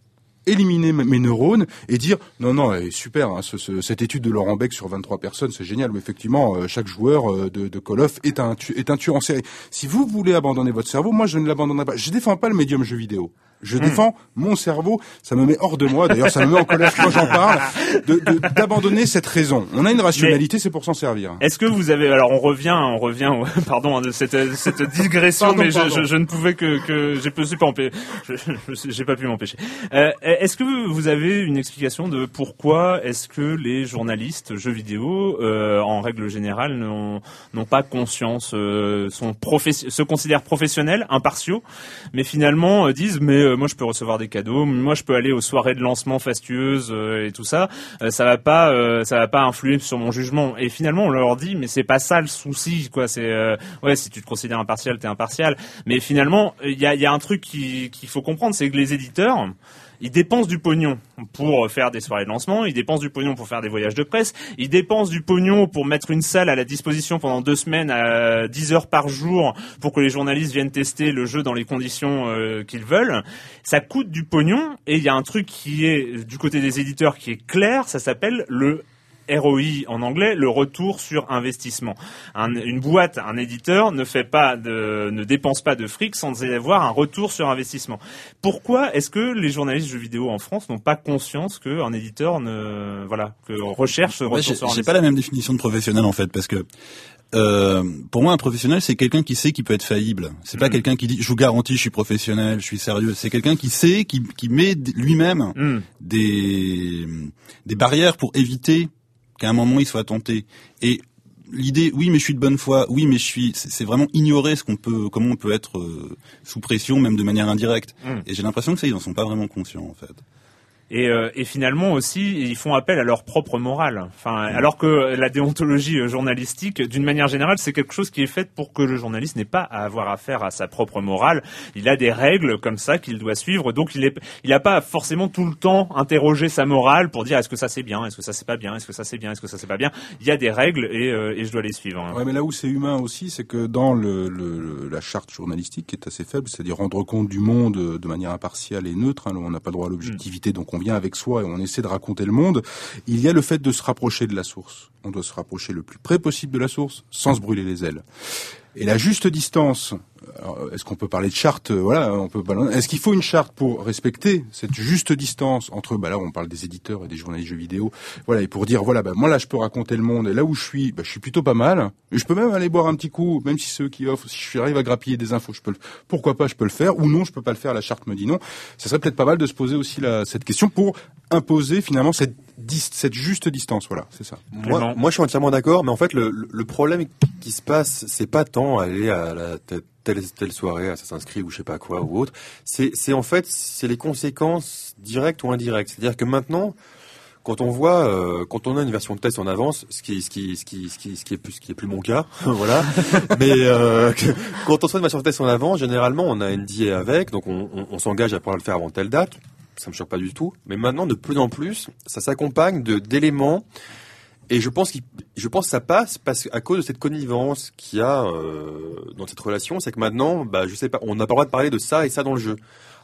éliminer mes neurones et dire non non super hein, ce- ce- cette étude de Laurent Beck sur 23 personnes c'est génial mais effectivement euh, chaque joueur euh, de, de Call of est un est un tueur en série. Si vous voulez abandonner votre cerveau moi je ne l'abandonnerai pas. Je défends pas le médium jeu vidéo je défends mon cerveau. Ça me met hors de moi. D'ailleurs ça me met en colère quand j'en parle de- de- d'abandonner cette raison. On a une rationalité c'est pour s'en servir. Est-ce que vous avez alors on revient on revient pardon hein, de cette cette digression Pardon, mais je, je, je ne pouvais que que j'ai pas j'ai pas pu m'empêcher. Euh, est-ce que vous avez une explication de pourquoi est-ce que les journalistes jeux vidéo euh, en règle générale n'ont pas conscience euh, sont se considèrent professionnels impartiaux mais finalement euh, disent mais euh, moi je peux recevoir des cadeaux. Moi je peux aller aux soirées de lancement fastueuses euh, et tout ça. Euh, ça va pas ça va pas influer sur mon jugement. Et finalement on leur dit mais c'est pas ça le souci quoi. C'est ouais si tu te considères impartial t'es impartial. Mais finalement il y a, un truc qui- qu'il faut comprendre c'est que les éditeurs ils dépensent du pognon pour faire des soirées de lancement, ils dépensent du pognon pour faire des voyages de presse, ils dépensent du pognon pour mettre une salle à la disposition pendant deux semaines à 10 heures par jour pour que les journalistes viennent tester le jeu dans les conditions euh, qu'ils veulent. Ça coûte du pognon et il y a un truc qui est du côté des éditeurs qui est clair, ça s'appelle le ROI en anglais, le retour sur investissement. Un- une boîte, un éditeur ne fait pas de, ne dépense pas de fric sans avoir un retour sur investissement. Pourquoi est-ce que les journalistes jeux vidéo en France n'ont pas conscience qu'un éditeur ne, voilà, que recherche ce Ouais, retour j'ai sur j'ai investissement pas la même définition de professionnel en fait parce que euh, pour moi un professionnel c'est quelqu'un qui sait qu'il peut être faillible. C'est pas Mhm. quelqu'un qui dit je vous garantis je suis professionnel, je suis sérieux. C'est quelqu'un qui sait qui, qui met lui-même Hmm. des des barrières pour éviter qu'à un moment il soit tenté. Et l'idée oui mais je suis de bonne foi, oui mais je suis c'est vraiment ignorer ce qu'on peut comment on peut être euh, sous pression même de manière indirecte. Mm. Et j'ai l'impression que ça ils en sont pas vraiment conscients en fait. Et, euh, et finalement aussi, ils font appel à leur propre morale. Enfin, alors que la déontologie euh, journalistique, d'une manière générale, c'est quelque chose qui est fait pour que le journaliste n'ait pas à avoir affaire à sa propre morale. Il a des règles comme ça qu'il doit suivre, donc il est, il n'a pas forcément tout le temps interrogé sa morale pour dire est-ce que ça c'est bien, est-ce que ça c'est pas bien, est-ce que ça c'est bien, est-ce que ça c'est pas bien? Il y a des règles et, euh, et je dois les suivre. hein. Ouais, mais là où c'est humain aussi, c'est que dans le, le- la charte journalistique qui est assez faible, c'est-à-dire rendre compte du monde euh, de manière impartiale et neutre, hein, on n'a pas droit à l'objectivité, donc on vient avec soi et on essaie de raconter le monde, il y a le fait de se rapprocher de la source. On doit se rapprocher le plus près possible de la source sans se brûler les ailes. Et la juste distance est-ce qu'on peut parler de charte? Voilà, on peut. pas- Est-ce qu'il faut une charte pour respecter cette juste distance entre Bah là, on parle des éditeurs et des journalistes jeux vidéo. Voilà, et pour dire voilà, bah moi là, je peux raconter le monde et là où je suis, bah, je suis plutôt pas mal. Et je peux même aller boire un petit coup, même si ceux qui offrent, si je arrive à grappiller des infos, je peux. Le, pourquoi pas Je peux le faire ou non, je peux pas le faire. La charte me dit non. Ça serait peut-être pas mal de se poser aussi la, cette question pour imposer finalement cette cette juste distance. Voilà, c'est ça. Moi, moi, je suis entièrement d'accord, mais en fait, le, le- problème qui se passe, c'est pas tant aller à la te- telle, telle soirée, à s'inscrire ou je sais pas quoi ou autre. C'est, en fait, c'est les conséquences directes ou indirectes. C'est-à-dire que maintenant, quand on voit, euh, quand on a une version de test en avance, ce qui, ce qui, ce qui, ce qui, est plus, ce qui est plus mon cas, voilà. Mais euh, quand on soit une version de test en avance, généralement, on a une NDA avec, donc on, on, s'engage à pouvoir le faire avant telle date. Ça me choque pas du tout. Mais maintenant, de plus en plus, ça s'accompagne d'éléments et je pense, je pense que ça passe parce à cause de cette connivence qu'il y a euh, dans cette relation, c'est que maintenant, bah, je sais pas, on n'a pas le droit de parler de ça et ça dans le jeu.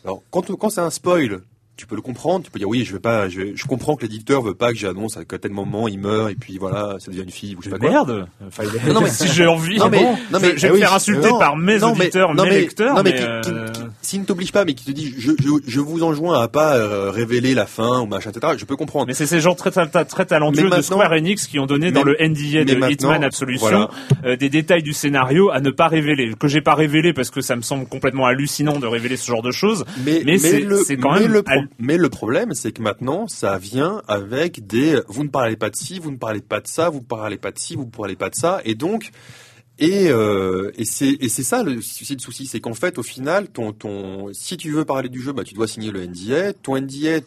Alors, quand, quand c'est un spoil, tu peux le comprendre, tu peux dire oui, je vais pas, je, vais- je comprends que l'éditeur veut pas que j'annonce qu'à tel moment il meurt et puis voilà, ça devient une fille ou je sais pas quoi. Merde Enfin, Non, non, mais- si j'ai envie, Non, mais- bon, non, mais- je, je vais ah me oui, faire insulter non, par mes mais- auditeurs, mes lecteurs, non, mais mais, qui- qui- euh, qui- s'il ne t'oblige pas, mais qui te dit je, je, je vous enjoins à pas euh, révéler la fin ou machin, etc. Je peux comprendre. Mais c'est ces gens très, très, très talentueux de Square Enix qui ont donné dans le NDA de Hitman Absolution voilà. euh, des détails du scénario à ne pas révéler. Que j'ai pas révélé parce que ça me semble complètement hallucinant de révéler ce genre de choses. Mais, Mais c'est- le, c'est quand mais même le, pro- mais le problème, c'est que maintenant, ça vient avec des. Vous ne parlez pas de ci, vous ne parlez pas de ça, vous ne parlez pas de ci, vous ne parlez pas de ça, et donc. Et, euh, et c'est ça le souci de souci, c'est qu'en fait, au final, ton ton si tu veux parler du jeu, bah tu dois signer le NDA. Ton NDA,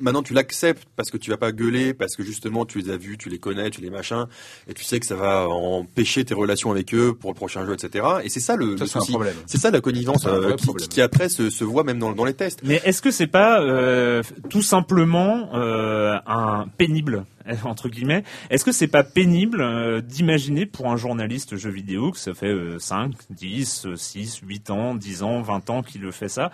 maintenant tu l'acceptes parce que tu vas pas gueuler, parce que justement tu les as vus, tu les connais, tu les machins, et tu sais que ça va empêcher tes relations avec eux pour le prochain jeu, etc. Et c'est ça le, Ça, souci. problème. C'est ça la connivence euh, qui, après se, se voit même dans, dans les tests. Mais est-ce que c'est pas euh, tout simplement euh, un pénible entre guillemets. Est-ce que c'est pas pénible euh, d'imaginer pour un journaliste jeu vidéo que ça fait euh, 5, 10, euh, 6, 8 ans, 10 ans, 20 ans qu'il le fait ça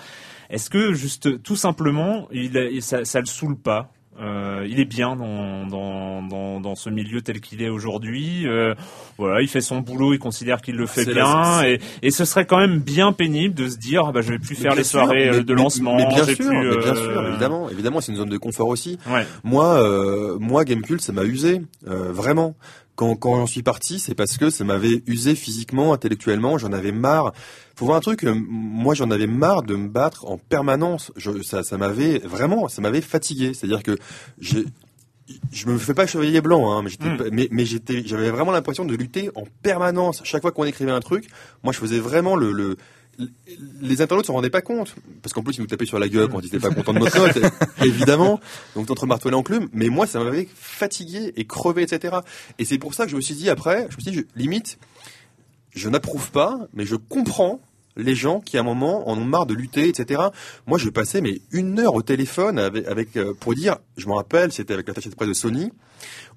Est-ce que juste tout simplement il, ça, ça le saoule pas? Euh, il est bien dans, dans, dans, dans ce milieu tel qu'il est aujourd'hui. Euh, voilà, il fait son boulot, il considère qu'il le fait bien, la- et, et ce serait quand même bien pénible de se dire, ah bah, je vais plus Mais faire les sûr, soirées mais- euh, de lancement. Mais bien sûr, plus, mais bien euh, sûr, évidemment, évidemment, c'est une zone de confort aussi. Ouais. Moi, euh, moi, Gamecult, ça m'a usé, euh, vraiment. Quand, quand j'en suis parti, c'est parce que ça m'avait usé physiquement, intellectuellement. J'en avais marre. Faut voir un truc. euh, moi, j'en avais marre de me battre en permanence. Je, ça, ça m'avait vraiment, ça m'avait fatigué. C'est-à-dire que j'ai, je me fais pas chevalier blanc, hein, mais j'étais, Mm. mais, mais j'étais, j'avais vraiment l'impression de lutter en permanence. Chaque fois qu'on écrivait un truc, moi, je faisais vraiment le, le les internautes s'en rendaient pas compte parce qu'en plus ils nous tapaient sur la gueule quand ils étaient pas contents de notre note évidemment. Donc entre marteau et l'enclume mais moi ça m'avait fatigué et crevé etc et c'est pour ça que je me suis dit après je me suis dit limite je n'approuve pas mais je comprends les gens qui à un moment en ont marre de lutter etc moi je passais mais une heure au téléphone avec, avec euh, pour dire je me rappelle c'était avec l'attaché de presse de Sony.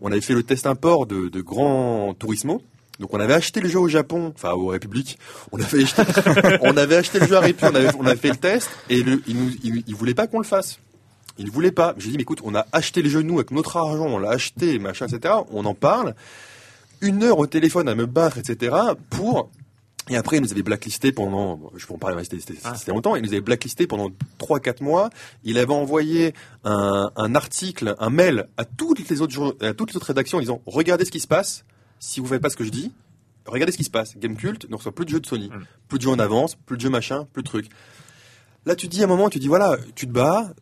On avait fait le test import de, de Grand Turismo donc on avait acheté le jeu au Japon, enfin au République. On avait acheté, on avait acheté le jeu à Répu, on avait, on avait fait le test et le, il, nous, il, il voulait pas qu'on le fasse. Il ne voulait pas. J'ai dit mais écoute, on a acheté le jeu nous avec notre argent, on l'a acheté, machin, etc. On en parle. Une heure au téléphone à me battre, etc. Pour et après, il nous avait blacklisté pendant, je peux en parler, c'était c'était- longtemps, il nous avait blacklisté pendant 3-4 mois. Il avait envoyé un, un article, un mail à toutes les autres, à toutes les autres rédactions en disant, regardez ce qui se passe, si vous faites pas ce que je dis, regardez ce qui se passe. Gamecult ne reçoit plus de jeux de Sony. Mm. Plus de jeux en avance, plus de jeux machin, plus de trucs. Là, tu dis à un moment, tu dis, voilà, tu te bats,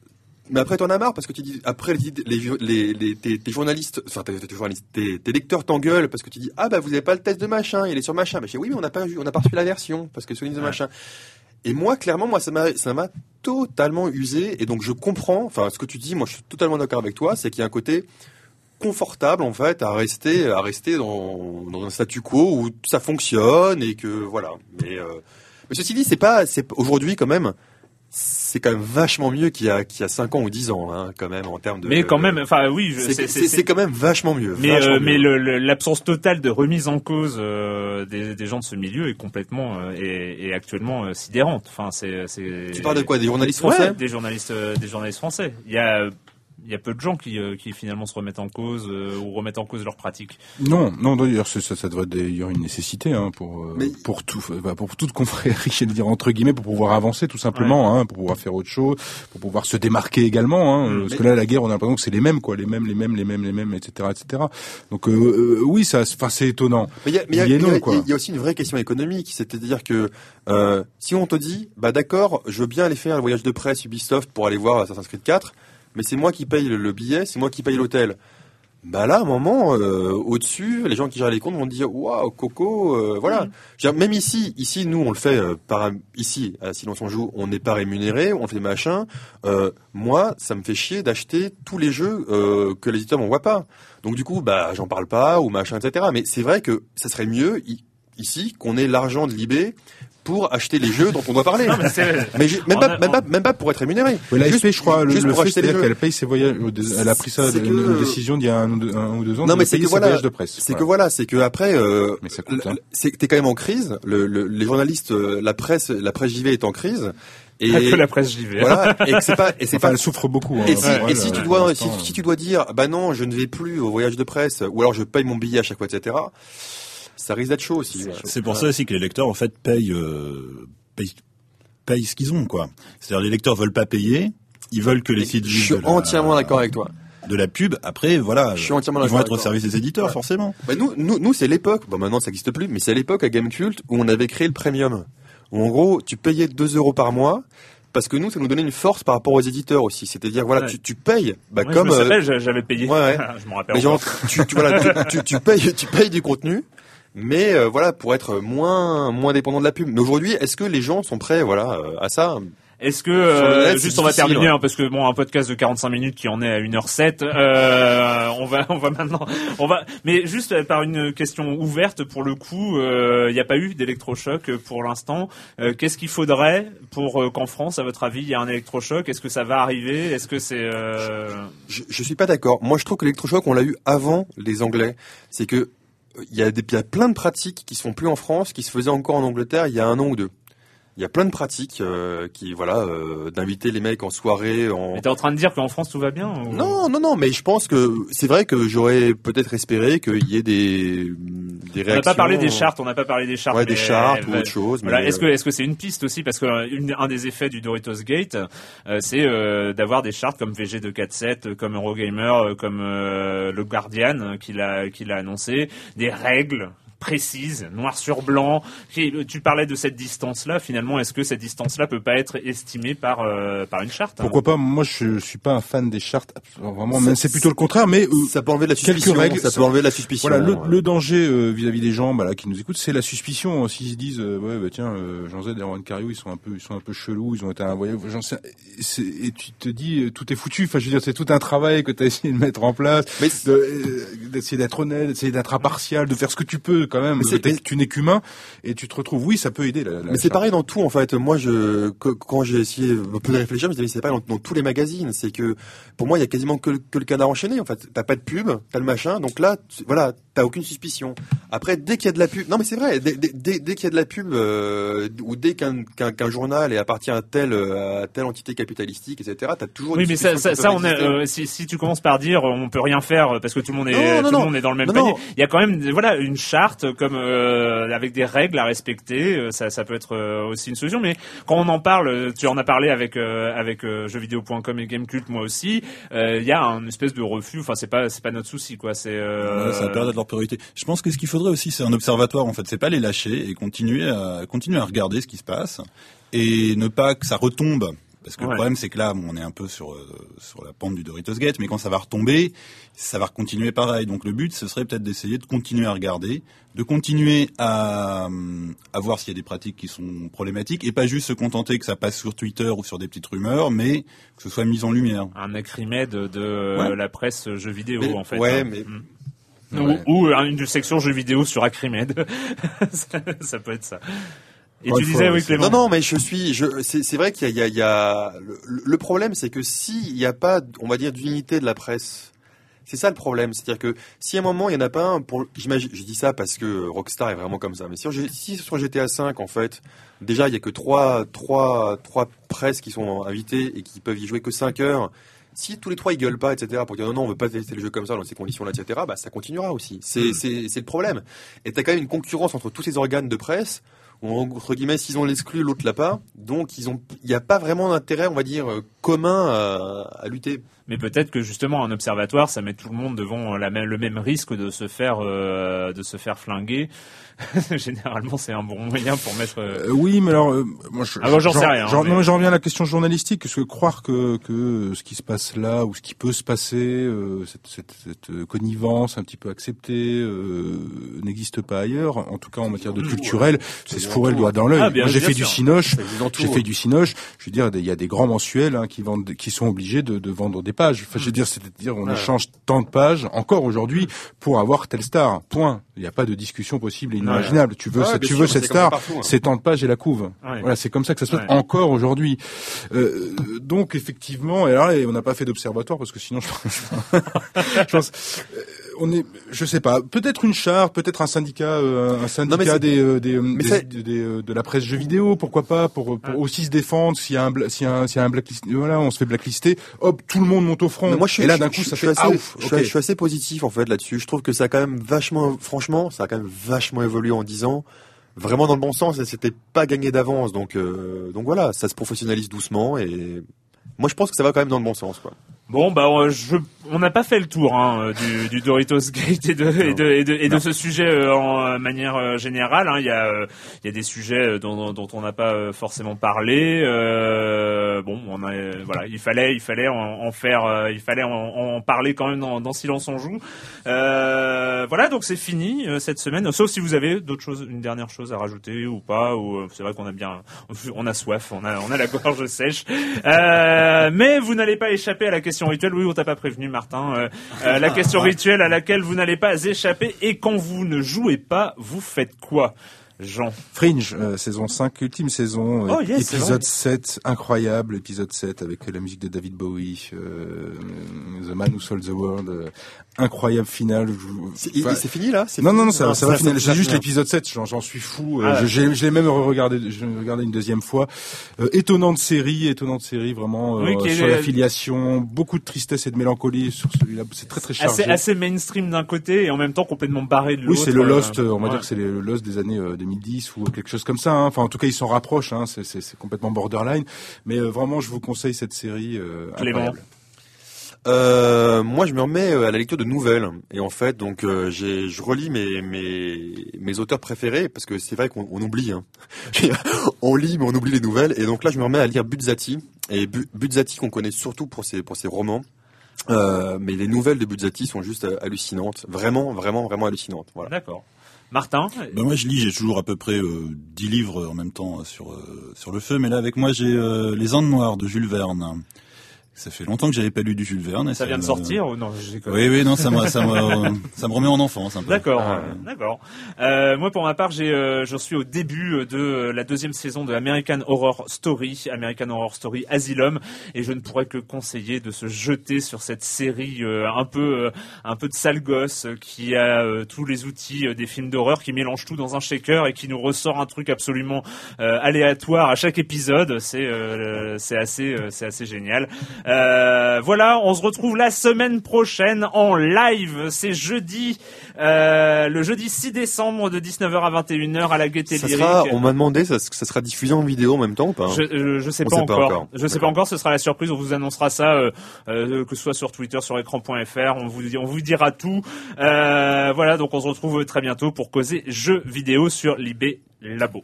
mais après, t'en as marre parce que tu dis, après, les, les, les, les- tes, tes journalistes, enfin, tes, tes lecteurs t'engueulent parce que tu dis, ah, bah, vous avez pas le test de machin, il est sur machin. Bah, je dis, oui, mais on n'a pas, on n'a pas reçu la version parce que Sony de machin. Et moi, clairement, moi, ça m'a, ça m'a totalement usé. Et donc, je comprends, enfin, ce que tu dis, moi, je suis totalement d'accord avec toi, c'est qu'il y a un côté confortable, en fait, à rester, à rester dans, dans un statu quo où ça fonctionne et que, voilà. Mais, euh, mais ceci dit, c'est pas, c'est, aujourd'hui, quand même, c'est quand même vachement mieux qu'il y a, qu'il y a 5 ans ou 10 ans, hein, quand même, en termes de. Mais quand même, enfin oui, c'est, quand même vachement mieux. Mais, vachement euh, mais l'absence totale de remise en cause euh, des, des gens de ce milieu est complètement euh, est, est actuellement euh, sidérante. Enfin, c'est. Tu parles de quoi Des journalistes Ouais, français Des journalistes, des journalistes français. Il y a Il y a peu de gens qui, euh, qui finalement se remettent en cause euh, ou remettent en cause leur pratique. Non, non, d'ailleurs, ça, ça devrait être d'ailleurs une nécessité hein, pour euh, Mais- pour tout, bah, pour toute confrérie, je dire entre guillemets, pour pouvoir avancer tout simplement, hein, pour pouvoir faire autre chose, pour pouvoir se démarquer également. Hein, Mm. parce que là, la guerre, on a l'impression que c'est les mêmes, quoi, les mêmes, les mêmes, les mêmes, les mêmes, etc., etc. Donc euh, euh, oui, ça, enfin, c'est étonnant. Mais il y a, mais il y y y a aussi une vraie question économique, c'est-à-dire que euh, si on te dit, bah d'accord, je veux bien aller faire le voyage de presse Ubisoft pour aller voir Assassin's Creed 4, mais c'est moi qui paye le, le billet, c'est moi qui paye l'hôtel. Bah là, à un moment, euh, au-dessus, les gens qui gèrent les comptes vont dire, waouh, Coco, euh, voilà. Même ici, ici, nous, on le fait euh, par ici, à Silence on joue, on n'est pas rémunéré, on fait des machins. Euh, moi, ça me fait chier d'acheter tous les jeux que l'éditeur m'envoie pas. Donc du coup, bah, j'en parle pas ou machin, etc. Mais c'est vrai que ça serait mieux ici qu'on ait l'argent de l'IB pour acheter les jeux dont on doit parler. Non, mais Mais même, pas, a- même, pas, même pas pour être rémunéré. Ouais, la Juste- FP, je crois, le, juste le pour fait, acheter qu'elle paye ses voyages. Elle a pris ça, une, que- une décision d'il y a un, ou deux- un ou deux ans. Non, de mais c'est que ses voilà, voyages de presse. c'est que Voilà. voilà, c'est que après, euh, Mais ça coûte, hein. l- c'est que t'es quand même en crise. Le, le- les journalistes, euh, la presse, la presse JV est en crise. Et Pas que la presse j'y vais. voilà, et c'est pas, et c'est Enfin, pas elle souffre beaucoup. hein, Et si, pour et elle, si euh, tu dois, si, si tu dois dire, bah non, je ne vais plus au voyage de presse, ou alors je paye mon billet à chaque fois, etc. Ça risque d'être chaud aussi. C'est pour ça aussi que les lecteurs, en fait, payent, euh, payent, payent ce qu'ils ont, quoi. C'est-à-dire, les lecteurs veulent pas payer, ils veulent que les sites Je suis de la- entièrement d'accord avec toi. de la pub. Après, voilà, Je suis entièrement ils vont être au service des éditeurs, Ouais. forcément. Bah nous, nous, nous c'est l'époque. Bon, maintenant ça n'existe plus, mais c'est l'époque à Gamecult où on avait créé le premium. Où en gros, tu payais 2 euros par mois. Parce que nous, ça nous donnait une force par rapport aux éditeurs aussi. C'est-à-dire, voilà, Ouais. tu, tu payes, bah, Moi, comme, je me euh, j'avais payé. ouais, ouais. je me rappelle. mais genre, encore. tu, tu, voilà, tu, tu, tu payes, tu payes du contenu, mais euh, voilà, pour être moins, moins dépendant de la pub. Mais aujourd'hui, est-ce que les gens sont prêts, voilà, euh, à ça? Est-ce que euh, net, juste on va terminer ouais. hein, parce que bon un podcast de 45 minutes qui en est à 1h07 euh, on va on va maintenant on va mais juste euh, par une question ouverte pour le coup il n'y a pas eu d'électrochoc euh, pour l'instant Euh, qu'est-ce qu'il faudrait pour euh, qu'en France à votre avis il y ait un électrochoc? Est-ce que ça va arriver? Est-ce que c'est euh... je, je suis pas d'accord. Moi, je trouve que l'électrochoc, on l'a eu avant les Anglais. C'est que euh, il y, a des- il y a plein de pratiques qui sont plus en France, qui se faisaient encore en Angleterre il y a un an ou deux. Il y a plein de pratiques euh, qui, voilà, euh, d'inviter les mecs en soirée. En... mais t'es en train de dire qu'en France tout va bien ou- Non, non, non, mais je pense que c'est vrai que j'aurais peut-être espéré qu'il y ait des, des on réactions. n'a pas parlé des chartes on n'a pas parlé des chartes Ouais, des chartes ou mais- autre chose. Voilà, est-ce que euh, est-ce que c'est une piste aussi? Parce que euh, une- un des effets du Doritos Gate, euh, c'est euh, d'avoir des chartes comme VG247, euh, comme Eurogamer, comme euh, le Guardian euh, qui l'a qui l'a annoncé, des règles précises, noir sur blanc. Tu parlais de cette distance-là. Finalement, est-ce que cette distance-là peut pas être estimée par euh, par une charte hein Pourquoi pas Moi, je suis pas un fan des chartes. Vraiment, c'est plutôt le contraire. Mais euh, ça peut enlever de la quelques suspicion. règles, ça peut enlever la suspicion. Voilà, le, ouais. le danger euh, vis-à-vis des gens bah, là, qui nous écoutent, c'est la suspicion. S'ils se disent, euh, ouais, bah, tiens, euh, Jean Z et Erwan Cariou, ils sont un peu, ils sont un peu chelous, ils ont été à un voyage, j'en sais, et, tu te dis, euh, tout est foutu. Enfin, je veux dire, c'est tout un travail que tu as essayé de mettre en place, Mais de, euh, d'essayer d'être honnête, d'essayer d'être impartial, de faire ce que tu peux quand même. Tu n'es qu'humain, et tu te retrouves, oui, ça peut aider. La, la Mais c'est pareil dans tout en fait. Moi, je quand j'ai essayé un peu de réfléchir, je me disais, mais c'est pareil dans, dans tous les magazines. C'est que pour moi, il y a quasiment que, le- que le canard enchaîné. En fait, t'as pas de pub, t'as le machin. Donc là, tu- voilà, t'as aucune suspicion. Après, dès qu'il y a de la pub, non mais c'est vrai. Dès, dès- dès- dès qu'il y a de la pub euh, ou dès qu'un qu'un qu'un journal est appartient à telle euh, à telle entité capitalistique, etc. T'as toujours. Oui, une mais ça, ça, ça, on est, exister. euh, si, si tu commences par dire euh, on peut rien faire euh, parce que tout le monde est, Non, non, tout le monde est dans le même Non, panier, non. il y a quand même, voilà, une charte comme euh, avec des règles à respecter. euh, ça, peut être euh, aussi une solution. Mais quand on en parle, tu en as parlé avec avec jeuxvideo.com et Gamecult, moi aussi. Il y a un espèce de refus. Enfin, c'est pas c'est pas notre souci, quoi. C'est Ouais, ça l'air d'être leur priorité. Je pense que ce qu'il faudrait aussi, c'est un observatoire, en fait. C'est pas les lâcher et continuer à, continuer à regarder ce qui se passe et ne pas que ça retombe. Parce que Ouais. le problème, c'est que là, bon, on est un peu sur, euh, sur la pente du Doritos Gate, mais quand ça va retomber, ça va continuer pareil. Donc le but, ce serait peut-être d'essayer de continuer à regarder, de continuer à, hum, à voir s'il y a des pratiques qui sont problématiques, et pas juste se contenter que ça passe sur Twitter ou sur des petites rumeurs, mais que ce soit mis en lumière. un acrimède de Ouais. la presse jeux vidéo, Mais- en fait. ouais, hein. mais- Mm. Ouais. Ou, ou, euh, une section jeux vidéo sur Acrimed. ça, ça peut être ça. Et Ouais, tu disais, oui, Clément. Non, non, mais je suis, je, c'est, vrai qu'il y a, il y a, il y a- le, le problème, c'est que s'il n'y a pas, on va dire, d'unité de la presse, c'est ça le problème. C'est-à-dire que si à un moment il y en a pas un, pour, j'imagine, je dis ça parce que Rockstar est vraiment comme ça. Mais si, si sur GTA 5 en fait, déjà il y a que trois, trois, trois presses qui sont invitées et qui peuvent y jouer que 5 heures. si tous les trois ils gueulent pas, etc., pour dire non, non, on veut pas tester le jeu comme ça dans ces conditions-là, etc., bah ça continuera aussi. C'est c'est c'est le problème. Et t'as quand même une concurrence entre tous ces organes de presse. Où, entre guillemets, s'ils ont l'exclu, l'autre l'a pas. Donc, ils ont, il n'y a pas vraiment d'intérêt, on va dire, euh, commun à, à lutter. Mais peut-être que justement un observatoire, ça met tout le monde devant la même, le même risque de se faire euh, de se faire flinguer. Généralement, c'est un bon moyen pour mettre. Euh, oui, mais alors, euh, moi, je, Ah, j'en sais rien, J'en, mais- non, mais j'en reviens à la question journalistique. Parce que croire que, que ce qui se passe là ou ce qui peut se passer, euh, cette, cette, cette euh, connivence un petit peu acceptée, euh, n'existe pas ailleurs. En tout cas, en matière de culturel, c'est se fourrer le doigt dans l'œil. Ah, bien- Moi, j'ai bien fait sûr. du tout, J'ai fait du cinoche. Je veux dire, il y a des grands mensuels hein, qui vendent, qui sont obligés de, de vendre des pages. Enfin, je veux dire, c'est-à-dire, on échange tant de pages encore aujourd'hui pour avoir telle star. Point. Il n'y a pas de discussion possible et inimaginable. Tu veux, Ouais, cette- bien tu sûr, veux cette star, hein. c'est tant de pages et la couve. Voilà, c'est comme ça que ça se passe encore aujourd'hui. Euh, donc effectivement, et là, on n'a pas fait d'observatoire parce que sinon, je, je pense, euh, on est, je sais pas, peut-être une charte, peut-être un syndicat, euh, un syndicat des, euh, des, euh, des- des- de la presse jeux vidéo, pourquoi pas, pour, pour aussi se défendre. S'il y a un, a un, a un blacklist, voilà, on se fait blacklister, hop, tout le monde monte au front. Mais moi, je suis, et là, d'un coup, je ça suis fait assez, ah je, je suis assez positif en fait là-dessus. Je trouve que ça a quand même vachement, franchement, ça a quand même vachement évolué en 10 ans. Vraiment dans le bon sens, et c'était pas gagné d'avance. Donc, euh, donc voilà, ça se professionnalise doucement et moi je pense que ça va quand même dans le bon sens. Quoi. Bon, bah, on- je, on n'a pas fait le tour hein, euh, du, du Doritos Gate et de, et de, et de, et de ce sujet euh, en euh, manière générale. hein. Il y a, il y a des sujets dont, dont on n'a pas forcément parlé. Euh, bon, on a, voilà, il fallait, il fallait en, en faire, il fallait en, en parler quand même dans, dans Silence on joue. Euh, voilà, donc c'est fini cette semaine. Sauf si vous avez d'autres choses, une dernière chose à rajouter ou pas. Ou c'est vrai qu'on a bien, on a soif, on a, on a la gorge sèche. Euh, mais vous n'allez pas échapper à la question rituelle. Oui, on t'a pas prévenu, Martin. Euh, euh, la question rituelle à laquelle vous n'allez pas échapper. Et quand vous ne jouez pas, vous faites quoi, Jean? Fringe, euh, saison 5, ultime saison, Oh, yes, épisode 7, incroyable, épisode 7 avec la musique de David Bowie, euh, The Man Who Sold the World, euh, incroyable finale. C'est enfin, c'est fini là? Non, non, non, ça, Ah, ça va ça finir. J'ai juste l'épisode 7, j'en, suis fou. Euh, Ah. je, l'ai même regardé, je l'ai regardé une deuxième fois. Euh, étonnante série, étonnante série, vraiment, euh, Oui, qui est- sur la filiation, beaucoup de tristesse et de mélancolie sur celui-là. C'est très, très chargé. assez, assez mainstream d'un côté et en même temps complètement barré de l'autre. Oui, c'est le euh, Lost, euh, on va ouais. dire que c'est le Lost des années euh, 2010 ou quelque chose comme ça. hein. Enfin, en tout cas, ils s'en rapprochent. Hein. C'est, c'est, c'est complètement borderline. Mais euh, vraiment, je vous conseille cette série. Euh, Clément. incroyable. Euh, moi, je me remets euh, à la lecture de nouvelles. Et en fait, donc, euh, j'ai, je relis mes, mes, mes auteurs préférés parce que c'est vrai qu'on on oublie. Hein. on lit, mais on oublie les nouvelles. Et donc là, je me remets à lire Buzzati. Et Bu- Buzzati, qu'on connaît surtout pour ses, pour ses romans. Euh, mais les nouvelles de Buzzati sont juste hallucinantes. Vraiment, vraiment, vraiment hallucinantes. Voilà. D'accord. Martin Ben moi je lis, j'ai toujours à peu près euh, 10 livres en même temps sur euh, sur le feu, mais là avec moi j'ai euh, Les Andes Noires de Jules Verne. Ça fait longtemps que j'avais pas lu du Jules Verne. Ça vient de sortir ou non. Oui, oui, non, ça me, ça me, ça me remet en enfance un peu. D'accord, Ah. d'accord. Euh, moi, pour ma part, j'ai, euh, je suis au début de la deuxième saison de American Horror Story, American Horror Story Asylum, et je ne pourrais que conseiller de se jeter sur cette série euh, un peu, euh, un peu de sale gosse qui a euh, tous les outils euh, des films d'horreur, qui mélange tout dans un shaker et qui nous ressort un truc absolument euh, aléatoire à chaque épisode. C'est, euh, c'est assez, euh, c'est assez génial. Euh, voilà, on se retrouve la semaine prochaine en live. C'est jeudi, euh, le jeudi 6 décembre de 19h à 21h à la Gaieté Lyrique. sera, on m'a demandé, ça, ça sera diffusé en vidéo en même temps ou pas Je, je, je sais pas encore. Je sais pas encore. Ce sera la surprise. On vous annoncera ça, euh, euh, que ce soit sur Twitter, sur écran.fr. On vous, on vous dira tout. Euh, voilà. Donc on se retrouve très bientôt pour causer jeux vidéo sur l'IB Labo.